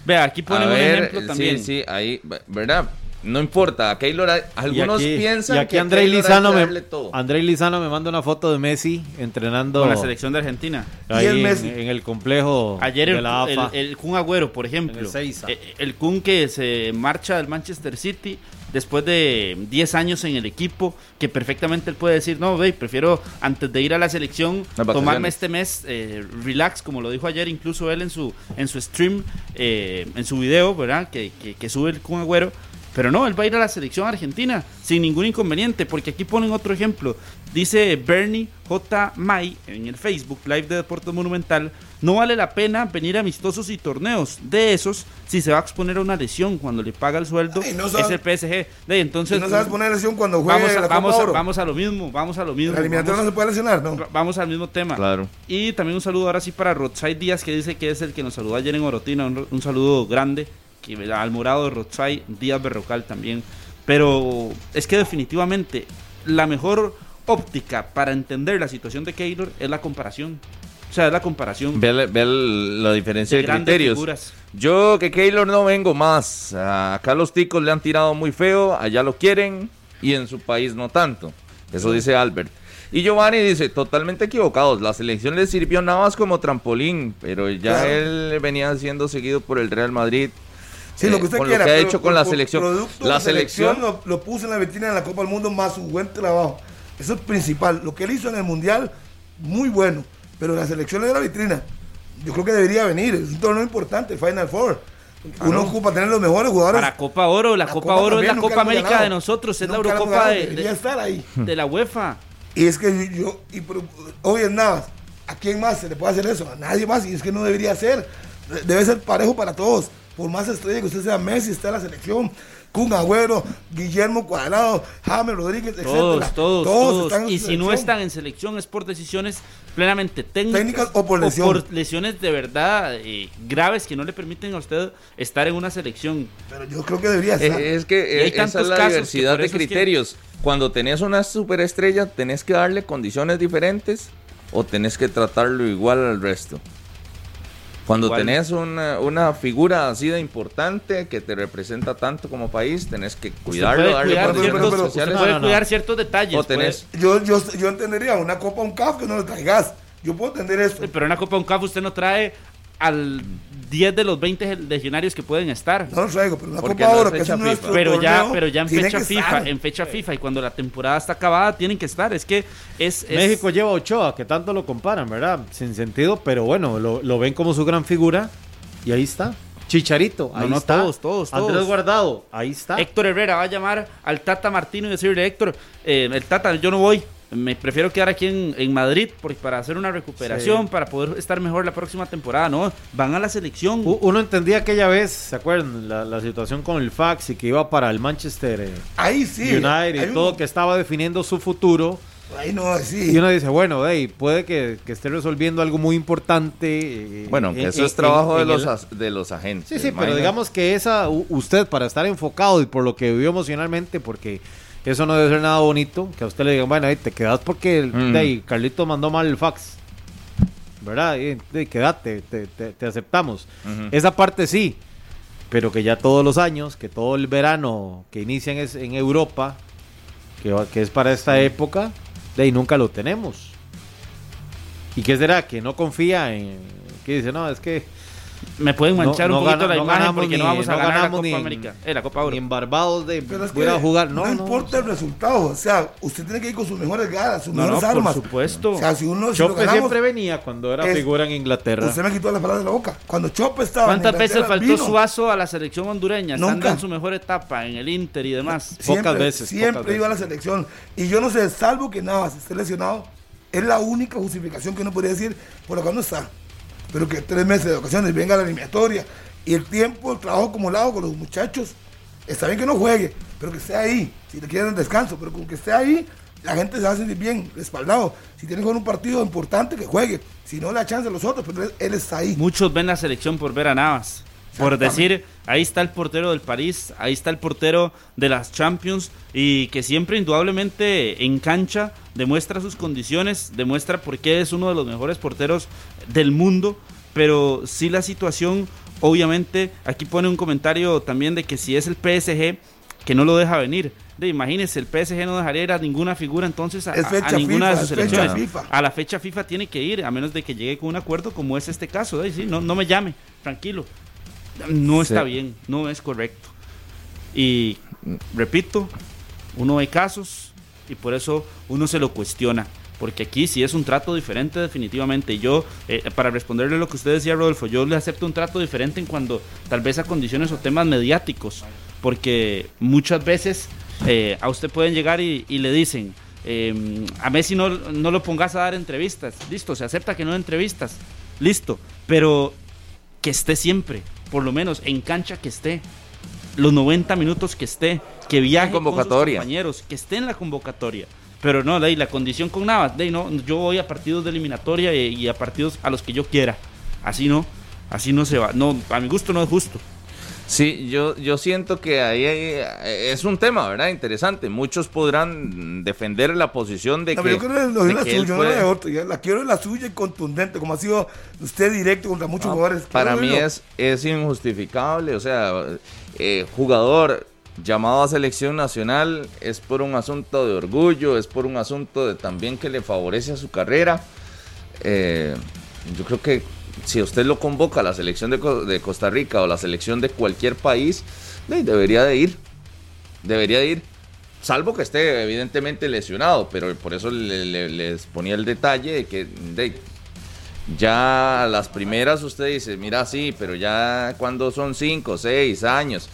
Vea, aquí A ponen un ver, ejemplo también. sí, sí, ahí, ¿verdad? No importa, a Keylor, algunos y aquí, piensan y aquí que a Andrei Keylor hay Lizano me, todo. Andrei Lizano me manda una foto de Messi entrenando Con la selección de Argentina. ahí Y el en, Messi. en el complejo Ayer de el, la el, AFA. el Kun Agüero, por ejemplo. En el. Eh, El Kun que se marcha del Manchester City después de 10 años en el equipo, que perfectamente él puede decir, no, ve, prefiero antes de ir a la selección tomarme este mes eh, relax, como lo dijo ayer incluso él en su en su stream, eh, en su video, ¿verdad? Que, que, que sube el Kun Agüero. Pero no, él va a ir a la selección argentina sin ningún inconveniente, porque aquí ponen otro ejemplo. Dice Bernie J. May en el Facebook Live de Deportes Monumental, no vale la pena venir a amistosos y torneos de esos si se va a exponer a una lesión cuando le paga el sueldo Ay, no es el PSG. De, entonces no sabes poner lesión cuando juegue vamos, a, la vamos, Copa a, Oro. vamos a lo mismo, vamos a lo mismo. la eliminatoria no vamos, se puede lesionar, ¿no? vamos al mismo tema. Claro. Y también un saludo ahora sí para Rotsai Díaz, que dice que es el que nos saludó ayer en Orotina. Un, un saludo grande que, al morado de Rotsai Díaz Berrocal también. Pero es que definitivamente la mejor óptica para entender la situación de Keylor es la comparación. O sea, es la comparación Ve, ve la diferencia de criterios. figuras. Yo que Keylor no vengo más. Acá los ticos le han tirado muy feo, allá lo quieren y en su país no tanto. Eso dice Albert. Y Giovanni dice, totalmente equivocados. La selección le sirvió nada más como trampolín, pero ya Claro. él venía siendo seguido por el Real Madrid. Sí, lo que usted con quiera. lo que ha hecho con la selección. La selección, lo, lo puso en la vitrina de la Copa del Mundo más su buen trabajo. Eso es principal. Lo que él hizo en el Mundial, muy bueno. Pero la selección es de la vitrina. Yo creo que debería venir. Es un torneo importante, el Final Four. Uno ocupa tener los mejores jugadores. Para Copa Oro, la, Copa, Oro también, es la Copa América ganado. de nosotros, es la Nunca Eurocopa de, de- estar ahí. de la UEFA. Y es que yo, y hoy en nada, ¿a quién más se le puede hacer eso? A nadie más, y es que no debería ser. Debe ser parejo para todos. Por más estrella que usted sea Messi, está en la selección, Kun Agüero, Guillermo Cuadrado, James Rodríguez, Todos, etcétera. todos, todos. están en Y si no están en selección es por decisiones plenamente técnicas, Técnicas o por lesión. lesiones de verdad eh, graves que no le permiten a usted estar en una selección. Pero yo creo que debería eh, estar. es que Y hay eh, esa es la diversidad por de es que- criterios. Cuando tenés una superestrella, tenés que darle condiciones diferentes o tenés que tratarlo igual al resto. Cuando Igual. tenés una, una figura así de importante que te representa tanto como país, tenés que cuidarlo, puede darle cuidar ciertos, pero- usted puede No, no, no. cuidar ciertos detalles. O tenés- puede- Yo, yo, yo entendería una copa, un CAF que no lo traigas. Yo puedo entender esto. pero en una Copa UNCAF usted no trae al 10 de los 20 legionarios que pueden estar. No lo traigo, pero Porque Copa Oro, que es fecha nuestro FIFA. Pero ya, pero ya en fecha FIFA, estar. en fecha FIFA y cuando la temporada está acabada tienen que estar. Es que es, es- México lleva a Ochoa, que tanto lo comparan, ¿verdad? Sin sentido, pero bueno, lo, lo ven como su gran figura y ahí está. Chicharito, ahí no, está. todos, todos, Andrés todos. Guardado, ahí está. Héctor Herrera va a llamar al Tata Martino y decirle, Héctor, eh, el Tata, yo no voy, me prefiero quedar aquí en, en Madrid porque para hacer una recuperación, Sí. para poder estar mejor la próxima temporada, no, van a la selección. Uno entendía aquella vez, ¿se acuerdan? La, la situación con el fax y que iba para el Manchester eh, Ahí sí. United y un- todo, que estaba definiendo su futuro. Ahí no, sí. Y uno dice, bueno, hey, puede que, que esté resolviendo algo muy importante. eh, Bueno, que eso es trabajo en de, los, el- de los agentes. Sí, sí, pero digamos que esa, usted para estar enfocado y por lo que vivió emocionalmente, porque eso no debe ser nada bonito, que a usted le digan, bueno, ahí te quedas porque Mm. de ahí, Carlito mandó mal el fax. ¿Verdad? Y, de ahí, quédate, te, te- te aceptamos. Esa parte sí, pero que ya todos los años, que todo el verano que inician es en Europa, que, que es para esta época, de ahí nunca lo tenemos. ¿Y qué será? Que no confía en... Que dice, no, es que Me pueden No- manchar no un poquito gana- la no imagen porque ni- no vamos a no ganar la ganamos Copa ni en- América, eh, la Copa Oro. ni en Barbados de voy a jugar. No, no, no. importa el resultado. O sea, usted tiene que ir con sus mejores ganas, sus No, no, mejores por armas. supuesto. O sea, si uno si Chope ganamos, siempre venía cuando era es- figura en Inglaterra. Usted me quitó las palabras de la boca. Cuando Chope estaba. en ¿Cuántas veces Inglaterra, faltó vino. Suazo a la selección hondureña, estando Nunca. en su mejor etapa, en el Inter y demás? Siempre, Pocas veces, Siempre pocas iba a la veces. selección. Y yo no sé, salvo que Navas esté lesionado, es la única justificación que uno podría decir por lo cual no está. Pero que tres meses de vacaciones venga la eliminatoria y el tiempo, el trabajo acumulado con los muchachos. Está bien que no juegue, pero que esté ahí. Si le quieren descanso, pero con que esté ahí, la gente se va a sentir bien, respaldado. Si tiene que un partido importante, que juegue. Si no, le da chance a los otros, pero él, él está ahí. Muchos ven la selección por ver a Navas. Por decir, ahí está el portero del París, ahí está el portero de las Champions y que siempre indudablemente en cancha demuestra sus condiciones, demuestra por qué es uno de los mejores porteros del mundo, pero sí la situación, obviamente, aquí pone un comentario también de que si es el PSG, que no lo deja venir. De, imagínense, el PSG no dejaría ir a ninguna figura entonces a, ninguna FIFA, de sus selecciones. A la fecha FIFA tiene que ir, a menos de que llegue con un acuerdo como es este caso. de, sí, no, no me llame, tranquilo. No está Sí. bien, no es correcto. Y repito, uno ve casos y por eso uno se lo cuestiona. Porque aquí sí es un trato diferente definitivamente. Y yo, eh, para responderle lo que usted decía, Rodolfo, yo le acepto un trato diferente en cuando tal vez a condiciones o temas mediáticos. Porque muchas veces eh, a usted pueden llegar y, y le dicen, eh, a Messi no, no lo pongas a dar entrevistas. Listo, se acepta que no entrevistas. Listo. Pero que esté siempre, por lo menos en cancha que esté, los 90 minutos que esté, que viaje con sus convocatoria. compañeros, que esté en la convocatoria. Pero no, de ahí, la condición con Navas, de ahí, no, yo voy a partidos de eliminatoria y, y a partidos a los que yo quiera. Así no, así no se va. No, a mi gusto no es justo. Sí, yo, yo siento que ahí hay- es un tema, ¿verdad? Interesante. Muchos podrán defender la posición de No, que, yo de la que él suya, no fue- la de otro. Yo la quiero la suya y contundente, como ha sido usted directo contra muchos No, jugadores. Para mí es, es injustificable, o sea, eh, jugador llamado a selección nacional es por un asunto de orgullo, es por un asunto de también que le favorece a su carrera. Eh, yo creo que si usted lo convoca a la selección de, de Costa Rica o la selección de cualquier país, de- debería de ir, debería de ir. Salvo que esté evidentemente lesionado, pero por eso le- le- les ponía el detalle de que de, ya las primeras usted dice, mira, sí, pero ya cuando son cinco, seis años.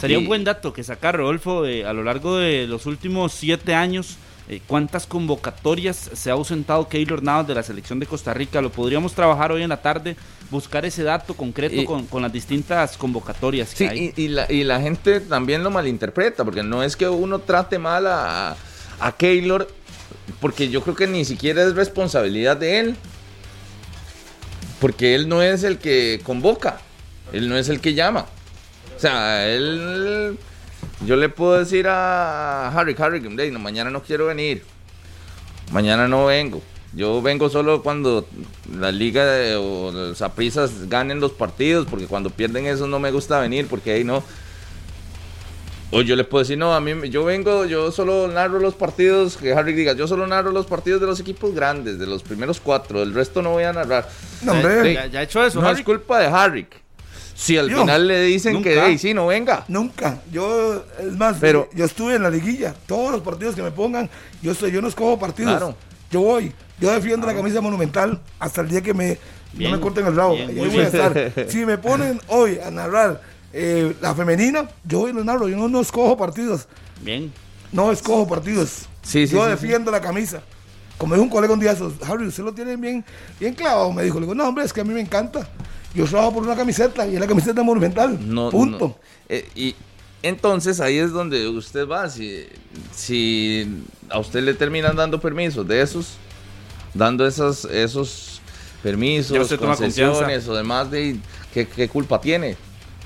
Sería Y- un buen dato que sacar, Rodolfo, de- a lo largo de los últimos siete años, eh, cuántas convocatorias se ha ausentado Keylor Navas de la selección de Costa Rica. Lo podríamos trabajar hoy en la tarde, buscar ese dato concreto Y- con, con las distintas convocatorias que Sí, hay. y, y la, y la gente también lo malinterpreta, porque no es que uno trate mal a, a Keylor, porque yo creo que ni siquiera es responsabilidad de él. Porque él no es el que convoca, él no es el que llama. O sea, él. Yo le puedo decir a Harry, Harry, "Hey, no, mañana no quiero venir. Mañana no vengo. Yo vengo solo cuando la liga de- o los aprisas ganen los partidos, porque cuando pierden eso no me gusta venir, porque ahí no. O yo le puedo decir, no, a mí me- yo vengo, yo solo narro los partidos, que Harry diga, yo solo narro los partidos de los equipos grandes, de los primeros cuatro, el resto no voy a narrar. No, hombre. Sí. ya, ya ha hecho eso, No Harry. es culpa de Harry. Si al Yo, final le dicen que, nunca. hey, sí, no venga. Nunca. Yo, es más, Pero- yo estuve en la liguilla. Todos los partidos que me pongan, yo soy, yo no escojo partidos. Claro. Yo voy. Yo defiendo la camisa monumental hasta el día que me, Bien, no me corten el rabo. bien, Y muy ahí voy a bien. estar. Si me ponen hoy a narrar eh, la femenina, yo voy y lo narro. Yo no, no escojo partidos. Bien. No escojo partidos. Sí, sí, yo sí, defiendo la camisa. Como dijo un colega un día, Harry, usted lo tiene bien, bien clavado. Me dijo, le digo, no, hombre, es que a mí me encanta. Yo trabajo por una camiseta y es la camiseta monumental. No, Punto. no. Eh, y entonces ahí es donde usted va. Si, si a usted le terminan dando permisos de esos, dando esos, esos permisos, concesiones o demás, de, ¿qué, qué culpa tiene?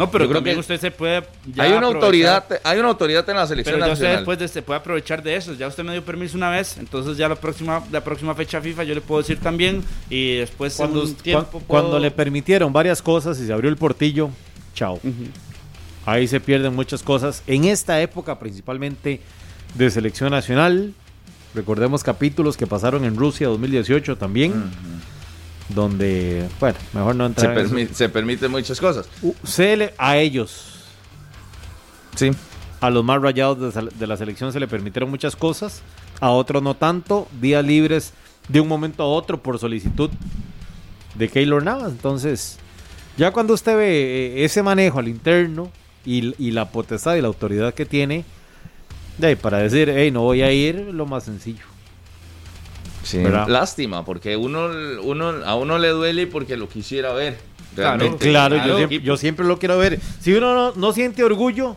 No, pero Yo creo que usted se puede. ya hay una aprovechar- autoridad, hay una autoridad en la selección Pero ya usted nacional. después de se puede aprovechar de eso. Ya usted me dio permiso una vez, entonces ya la próxima la próxima fecha FIFA yo le puedo decir también y después Cuando, un tiempo cua- puedo- cuando le permitieron varias cosas y se abrió el portillo, chao. Ujú. Ahí se pierden muchas cosas. En esta época, principalmente de selección nacional, recordemos capítulos que pasaron en Rusia 2018 también, donde, bueno, mejor no se, entrar en eso. permi- se permiten muchas cosas. Uh, se le- a ellos, Sí. a los más rayados de, la selección se le permitieron muchas cosas, a otros no tanto, días libres de un momento a otro por solicitud de Keylor Navas. Entonces, ya cuando usted ve eh, ese manejo al interno y, y la potestad y la autoridad que tiene, de ahí para decir, hey, no voy a ir, lo más sencillo. Sí. Lástima, porque uno, uno, a uno le duele porque lo quisiera ver. Claro. realmente. Claro, Claro. yo, siempre, yo siempre lo quiero ver. Si uno no, no siente orgullo,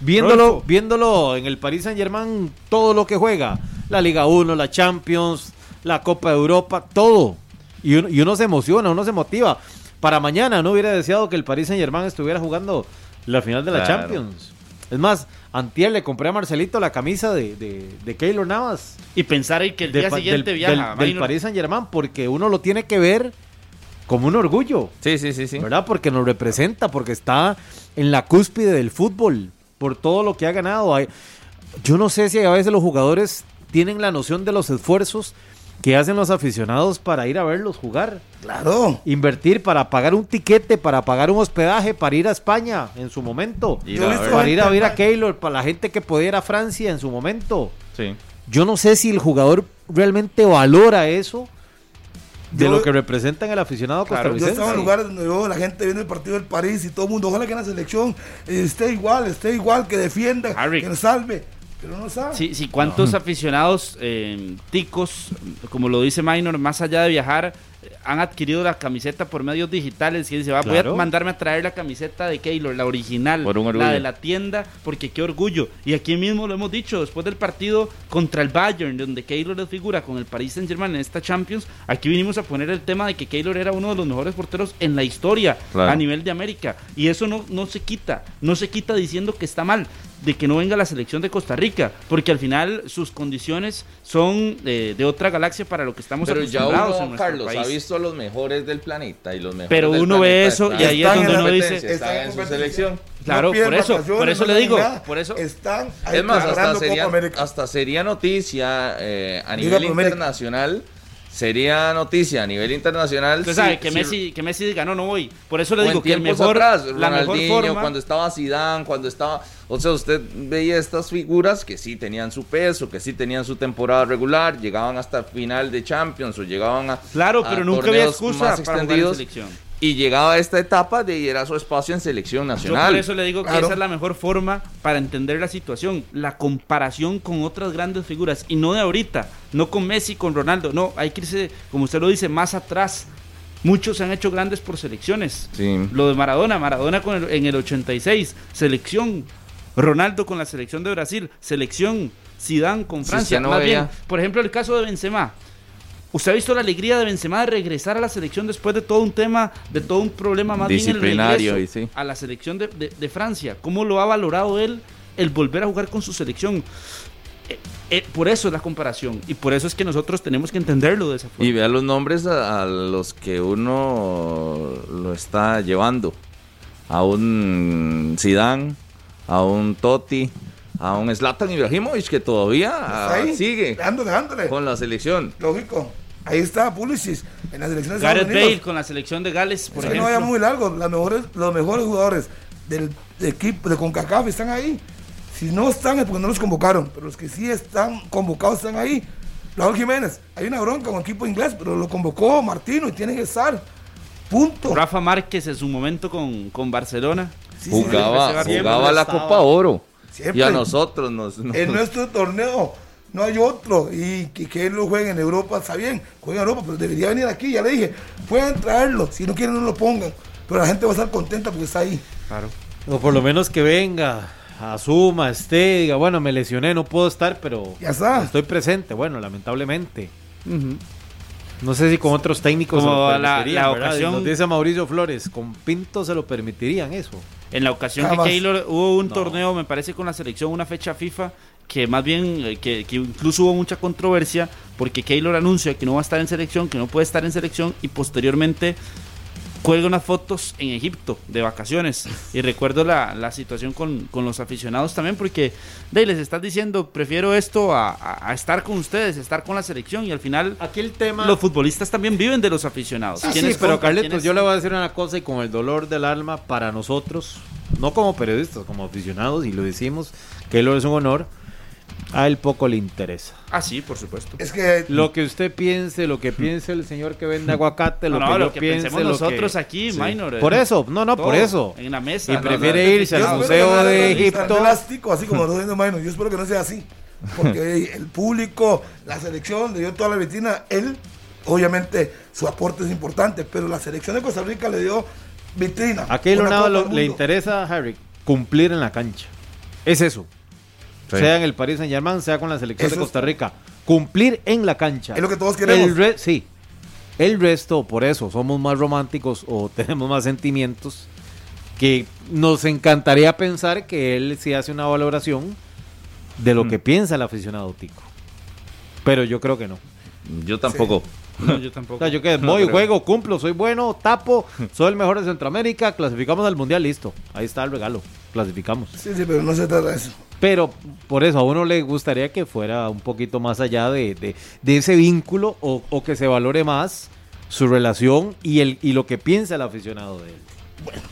viéndolo, viéndolo en el Paris Saint Germain, todo lo que juega, la Liga 1, la Champions, la Copa de Europa, todo. Y uno, y uno se emociona, uno se motiva. para mañana no hubiera deseado que el Paris Saint Germain estuviera jugando la final de la Claro. Champions. Es más, antier le compré a Marcelito la camisa de, de, de Keylor Navas. Y pensar en que el de día siguiente del, viaja. del- del. Paris Saint Germain, porque uno lo tiene que ver como un orgullo, Sí, sí, sí, sí. ¿verdad? Porque nos representa, porque está en la cúspide del fútbol, por todo lo que ha ganado. Yo no sé si a veces los jugadores tienen la noción de los esfuerzos que hacen los aficionados para ir a verlos jugar. Claro. Invertir para pagar un tiquete, para pagar un hospedaje, para ir a España en su momento. Ir Yo a ver. Para ir a ver a Keylor, para la gente que puede ir a Francia en su momento. Sí. Yo no sé si el jugador realmente valora eso de Yo- lo que representa en el aficionado Claro, yo Yo estaba en lugares donde veo la gente viendo el partido del París y todo el mundo, ojalá que en la selección esté igual, esté igual, que defienda, Harry. que nos salve. Pero no sabe. Sí, sí, ¿cuántos aficionados eh, ticos, como lo dice Minor, más allá de viajar, eh, han adquirido la camiseta por medios digitales? Y dice, va, voy a mandarme a traer la camiseta de Keylor, la original, Por un orgullo. la de la tienda, porque qué orgullo. Y aquí mismo lo hemos dicho, después del partido contra el Bayern, donde Keylor es figura con el Paris Saint Germain en esta Champions, aquí vinimos a poner el tema de que Keylor era uno de los mejores porteros en la historia Claro. a nivel de América. Y eso no, no se quita, no se quita diciendo que está mal de que no venga la selección de Costa Rica, porque al final sus condiciones son eh, de otra galaxia para lo que estamos Pero ya acostumbrados uno, Carlos, país. ha visto a los mejores del planeta y los mejores Pero del uno ve eso y ahí es donde uno dice- están en su selección. Claro, por eso- por eso no le digo, nada. por eso- Están Es más, hasta sería, hasta sería noticia eh, a nivel América. Sería noticia a nivel internacional. Usted sabe que si- Messi, que Messi diga, no, no voy. Por eso le digo que el mejor, atrás, la mejor Ronaldinho, forma... cuando estaba Zidane, cuando estaba, o sea, usted veía estas figuras que sí tenían su peso, que sí tenían su temporada regular, llegaban hasta final de Champions o llegaban a Claro, a pero nunca había excusa más para jugar en extendidos selección. Y llegaba a esta etapa de ir a su espacio en selección Yo nacional. por eso le digo que Claro. esa es la mejor forma para entender la situación, la comparación con otras grandes figuras y no de ahorita, no con Messi, con Ronaldo, no, hay que irse, como usted lo dice, más atrás. Muchos se han hecho grandes por selecciones. Sí. Lo de Maradona, Maradona con el- en el 86, selección. Ronaldo con la selección de Brasil, selección. Zidane con Francia. no Más bien, por ejemplo, el caso de Benzema. ¿Usted ha visto la alegría de Benzema de regresar a la selección después de todo un tema, de todo un problema más bien el Disciplinario, regreso y sí. a la selección de, de- de Francia? ¿Cómo lo ha valorado él el volver a jugar con su selección? Eh, eh, por eso es la comparación y por eso es que nosotros tenemos que entenderlo de esa forma. Y vea los nombres a, a los que uno lo está llevando. A un Zidane, a un Totti, a un Zlatan Ibrahimovic que todavía ah, Ahí, sigue dándole. con la selección. Lógico. Ahí está Pulisic en la selección de Gareth. Bale con la selección de Gales, por Es que no vaya muy largo. Las mejores, los mejores jugadores del equipo de CONCACAF están ahí. Si no están es porque no los convocaron. Pero los que sí están convocados están ahí. Raúl Jiménez, hay una bronca con equipo inglés, pero lo convocó Martino y tiene que estar. Punto. Rafa Márquez en su momento con, con Barcelona. Sí, Jugaba, jugaba la estaba. Copa Oro. Siempre. Y a nosotros nos... nos- En nuestro torneo no hay otro. Y que, que él lo juegue en Europa, está bien. Juega en Europa, pero debería venir aquí. Ya le dije, pueden traerlo. Si no quieren, no lo pongan. Pero la gente va a estar contenta porque está ahí. Claro. O por lo menos que venga, asuma, esté, diga, bueno, me lesioné, no puedo estar, pero Ya está. estoy presente. Bueno, lamentablemente. No sé si con otros técnicos Como se lo la- la ocasión- Nos dice Mauricio Flores, con Pinto se lo permitirían eso. En la ocasión Jamás. que Keylor hubo un No. torneo, me parece, con la selección, una fecha FIFA, que más bien, eh, que, que incluso hubo mucha controversia, porque Keylor anuncia que no va a estar en selección, que no puede estar en selección, y posteriormente cuelga unas fotos en Egipto de vacaciones. Y recuerdo la, la situación con, con los aficionados también, porque de ahí les estás diciendo, prefiero esto a, a- a estar con ustedes, estar con la selección, y al final Aquí el tema... los futbolistas también viven de los aficionados. Sí, ¿Quiénes sí, pero? Carlitos, ¿Quiénes- yo le voy a decir una cosa y con el dolor del alma para nosotros, no como periodistas, como aficionados, y lo decimos, que lo es un honor, a él poco le interesa. Ah, sí, por supuesto. Es que Lo que usted piense, lo que piense el señor que vende aguacate, lo No, que no, yo lo que piense, pensemos lo nosotros que- aquí, Sí. minor. eh. Por eso, no, no, por Todo, eso. En la mesa. Y no, prefiere no, no, irse al Museo de Egipto. drástico, así como lo diciendo Maino. Yo espero que no sea así. Porque el público, la selección, le dio toda la vitrina. Él, obviamente, su aporte es importante, pero la selección de Costa Rica le dio vitrina. A Keylor Una Navas Copa lo- del le interesa, Harry, cumplir en la cancha. Es eso. Sí. Sea en el Paris Saint Germain, sea con la selección Eso de Costa Rica. Cumplir en la cancha. Es lo que todos queremos. El re- sí. El resto, por eso, somos más románticos o tenemos más sentimientos, que nos encantaría pensar que él sí hace una valoración de lo Mm. que piensa el aficionado tico. Pero yo creo que no. Yo tampoco. No, yo O tampoco. sea, yo que No voy, juego, cumplo, soy bueno, tapo, soy el mejor de Centroamérica, clasificamos al Mundial, listo. Ahí está el regalo, clasificamos. Sí, sí, pero no se trata de eso. Pero por eso a uno le gustaría que fuera un poquito más allá de, de- de ese vínculo o, o que se valore más su relación y, el, y lo que piensa el aficionado de él.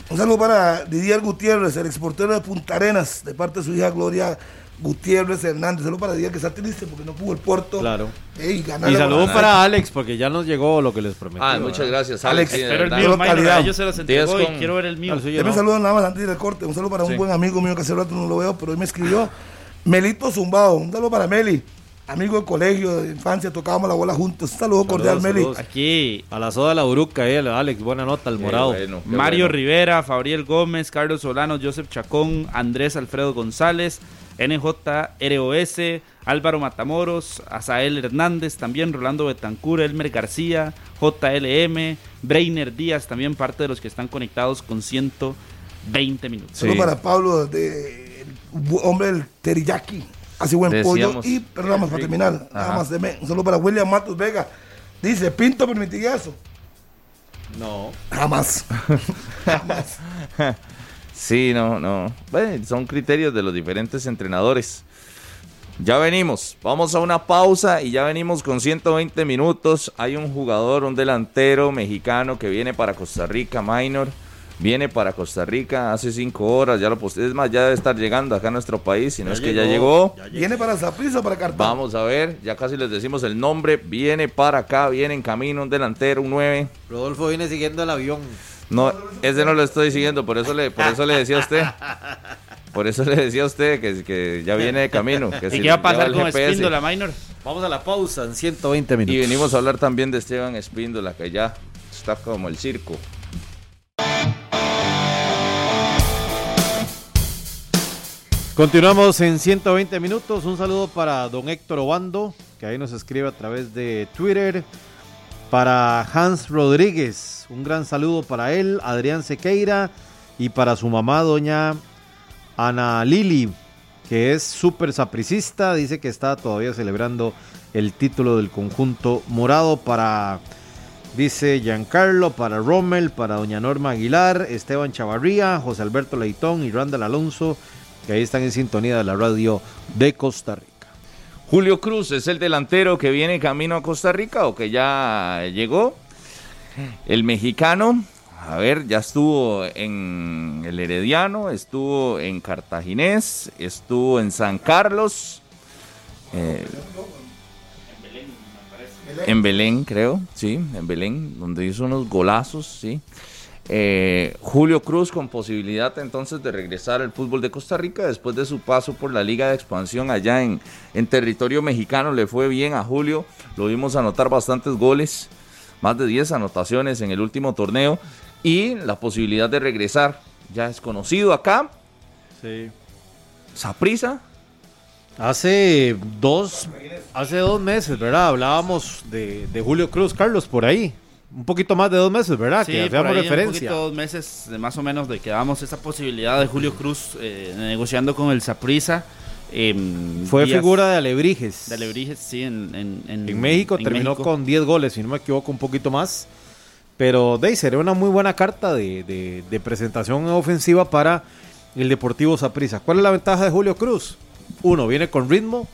Un saludo para Didier Gutiérrez, el exportero de Punta Arenas, de parte de su hija Gloria Gutiérrez Hernández. Saludo para Didier que está triste porque no pudo el puerto. Claro. Ey, Y saludos para Alex porque ya nos llegó lo que les prometí. Ah, muchas gracias, Alex, Alex. sí, de Pero el mío, calidad. ellos se los entregó Tienes y con- quiero ver el mío. Al suyo Deme no. saludos nada más antes de ir al corte. Un saludo para un buen amigo mío que hace rato no lo veo, pero hoy me escribió. Melito Zumbao. Un saludo para Meli. Amigo del colegio, de infancia, tocábamos la bola juntos. Un saludo cordial, Meli. saludos. Aquí, A la soda la Uruca, eh, Alex, buena nota, el Qué morado. bueno, Mario bueno. Rivera, Fabriel Gómez, Carlos Solano, Joseph Chacón, Andrés Alfredo González, NJROS, Álvaro Matamoros, Azael Hernández, también Rolando Betancur, Elmer García, JLM, Breiner Díaz, también parte de los que están conectados con 120 minutos. Sí. para Pablo, de, hombre del teriyaki. Hace buen pollo. Y, perdón, nada más para terminar. Nada más de saludo para William Matos Vega. Dice, ¿Pinto permitiría eso? No. Jamás. Jamás. Sí, no, no. Bueno, son criterios de los diferentes entrenadores. Ya venimos, vamos a una pausa y ya venimos con 120 minutos. Hay un jugador, un delantero mexicano que viene para Costa Rica, Minor. Viene para Costa Rica hace cinco horas, ya lo posté. Es más, ya debe estar llegando acá a nuestro país, si no es que ya llegó. ¿Viene para Zaprisa o para Cartagena? Vamos a ver, ya casi les decimos el nombre. Viene para acá, viene en camino, un delantero, un 9. Rodolfo viene siguiendo el avión. No, ese no lo estoy siguiendo, por eso le, por eso le decía a usted. Por eso le decía a usted que, que ya viene de camino. Que ¿Y si qué va a pasar con GPS. Espíndola, Minor? Vamos a la pausa en 120 minutos. Y venimos a hablar también de Esteban Espíndola, que ya está como el circo. Continuamos en 120 minutos. Un saludo para don Héctor Obando, que ahí nos escribe a través de Twitter. Para Hans Rodríguez, un gran saludo para él. Adrián Sequeira y para su mamá, doña Ana Lili, que es súper sapricista. Dice que está todavía celebrando el título del conjunto morado para Dice Giancarlo, para Rommel, para doña Norma Aguilar, Esteban Chavarría, José Alberto Leitón y Randall Alonso, que ahí están en sintonía de la radio de Costa Rica. Julio Cruz es el delantero que viene camino a Costa Rica o que ya llegó. El mexicano, a ver, ya estuvo en el Herediano, estuvo en Cartaginés, estuvo en San Carlos. eh, en Belén, creo, sí, en Belén, donde hizo unos golazos, sí. Eh, Julio Cruz con posibilidad entonces de regresar al fútbol de Costa Rica después de su paso por la Liga de Expansión allá en, en territorio mexicano. Le fue bien a Julio, lo vimos anotar bastantes goles, más de 10 anotaciones en el último torneo y la posibilidad de regresar. Ya es conocido acá, Sí. Saprisa. Hace dos, hace dos meses, ¿verdad? Hablábamos de, de Julio Cruz, Carlos, por ahí. Un poquito más de dos meses, ¿verdad? Sí, que por hacíamos ahí, referencia. un poquito, dos meses de más o menos de que damos esa posibilidad de Julio Cruz eh, negociando con el Saprissa. Fue figura de Alebrijes. de Alebrijes, sí, en, en, en- En México terminó México. con 10 goles, si no me equivoco, un poquito más. Pero de ahí sería una muy buena carta de, de- de presentación ofensiva para el Deportivo Saprissa. ¿Cuál es la ventaja de Julio Cruz? Uno, viene con ritmo,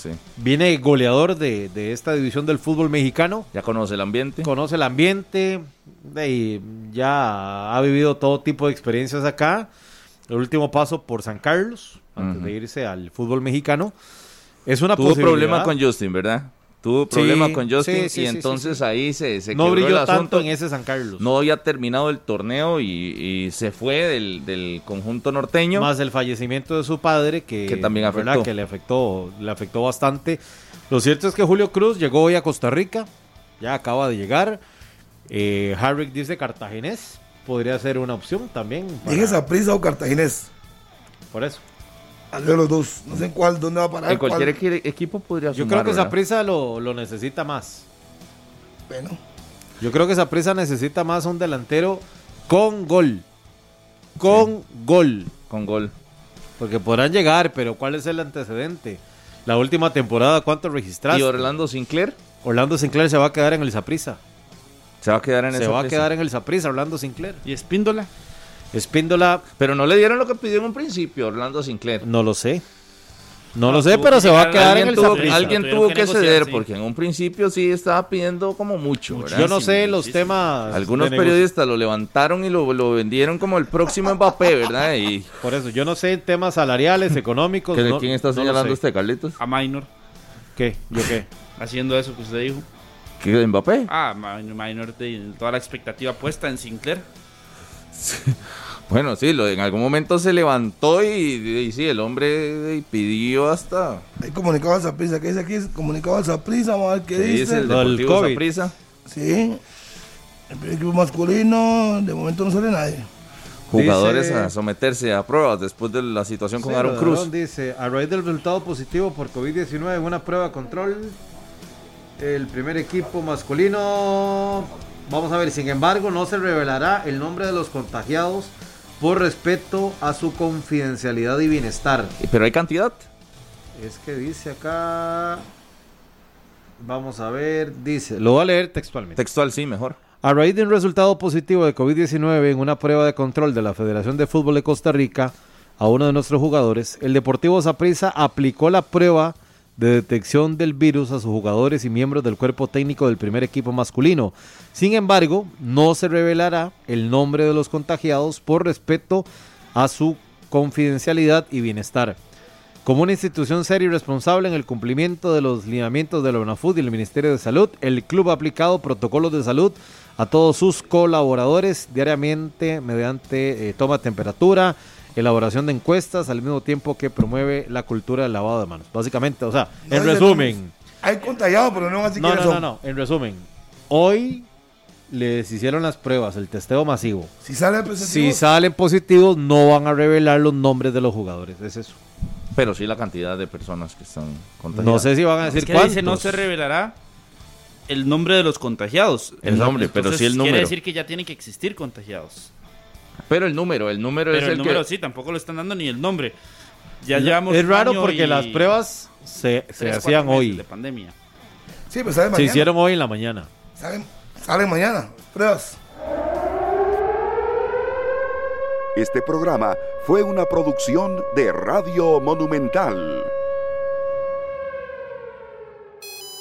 Sí, viene goleador de, de esta división del fútbol mexicano, ya conoce el ambiente. conoce el ambiente, ahí ya ha vivido todo tipo de experiencias acá. El último paso por San Carlos, antes de irse al fútbol mexicano. Es una Tuvo problema con Justin, ¿verdad? Tuvo problema Sí, con Justin sí, sí, y sí, entonces sí, sí. ahí se, se no el brilló asunto. tanto en ese San Carlos. No había terminado el torneo y, y se fue del, del conjunto norteño. Más el fallecimiento de su padre que, Que también ¿verdad? afectó. que le afectó, le afectó bastante. Lo cierto es que Julio Cruz llegó hoy a Costa Rica, ya acaba de llegar. Eh, Harrick dice cartaginés, podría ser una opción también. para- Dije Zaprisa o Cartaginés. por eso. De los dos. No sé en cuál, dónde va a parar. en cualquier cuál. equipo podría Yo creo que ¿verdad? esa prisa lo, lo necesita más. Bueno, Yo creo que esa prisa necesita más un delantero con gol. Con gol. Con gol. Porque podrán llegar, pero ¿cuál es el antecedente? La última temporada, ¿cuánto registraste? ¿Y Orlando Sinclair? Orlando Sinclair se va a quedar en el Saprisa. Se va a quedar en Se esa va a quedar en el Saprisa, Orlando Sinclair. ¿Y Espíndola? Espíndola, Pero no le dieron lo que pidió en un principio, Orlando Sinclair. no lo sé. No, No, lo sé, pero se va a quedar en Alguien el tuvo, alguien tuvo que que negociar, ceder, sí. porque en un principio sí estaba pidiendo como mucho. ¿verdad? Yo no sé los muchísimo. temas. Algunos de periodistas lo levantaron y lo, lo vendieron como el próximo Mbappé, ¿verdad? Y Por eso, yo no sé temas salariales, económicos. ¿que- no- ¿quién está no señalando sé. usted, Carlitos? A Minor, ¿Qué? ¿Yo qué? haciendo eso que usted dijo. ¿Qué de Mbappé? Ah, Minor, Minor de toda la expectativa puesta en Sinclair. Bueno, sí, lo, en algún momento se levantó y, y sí, el hombre eh, pidió hasta... Hay comunicado Zaprisa. ¿Qué dice aquí? Comunicado al Zaprisa. Vamos a ver qué ¿Qué dice dice. el Deportivo. Saprissa? Sí. El primer equipo masculino, de momento no sale nadie. Jugadores Dice- a someterse a pruebas después de la situación con Sí, Aaron Cruz. Dice, a raíz del resultado positivo por COVID-19 en una prueba de control, el primer equipo masculino, vamos a ver, sin embargo, no se revelará el nombre de los contagiados por respeto a su confidencialidad y bienestar. Pero hay cantidad. Es que dice acá, vamos a ver, dice, lo voy a leer textualmente. Textual, sí, mejor. A raíz de un resultado positivo de COVID-19 en una prueba de control de la Federación de Fútbol de Costa Rica a uno de nuestros jugadores, el Deportivo Saprissa aplicó la prueba de detección del virus a sus jugadores y miembros del cuerpo técnico del primer equipo masculino. Sin embargo, no se revelará el nombre de los contagiados por respeto a su confidencialidad y bienestar. Como una institución seria y responsable en el cumplimiento de los lineamientos de la UNAFUD y el Ministerio de Salud, el club ha aplicado protocolos de salud a todos sus colaboradores diariamente mediante eh, toma de temperatura, elaboración de encuestas, al mismo tiempo que promueve la cultura del lavado de manos. Básicamente, o sea, No en resumen. Hay contagiados, pero no así no, que no, no, no, en resumen, hoy les hicieron las pruebas, el testeo masivo. Si sale positivo, Si salen positivos, no van a revelar los nombres de los jugadores, es eso. Pero sí la cantidad de personas que están contagiadas. No sé si van a Es decir que cuántos. dice no se revelará el nombre de los contagiados. El nombre, pero Entonces, sí el número. Quiere decir que ya tienen que existir contagiados. Pero el número, el número Pero es el, el, número que... sí, tampoco lo están dando ni el nombre. Ya llevamos es raro porque y las pruebas se, se tres, hacían hoy. de pandemia. sí, pues sale Se mañana. hicieron hoy en la mañana. Salen, salen mañana. Pruebas. Este programa fue una producción de Radio Monumental.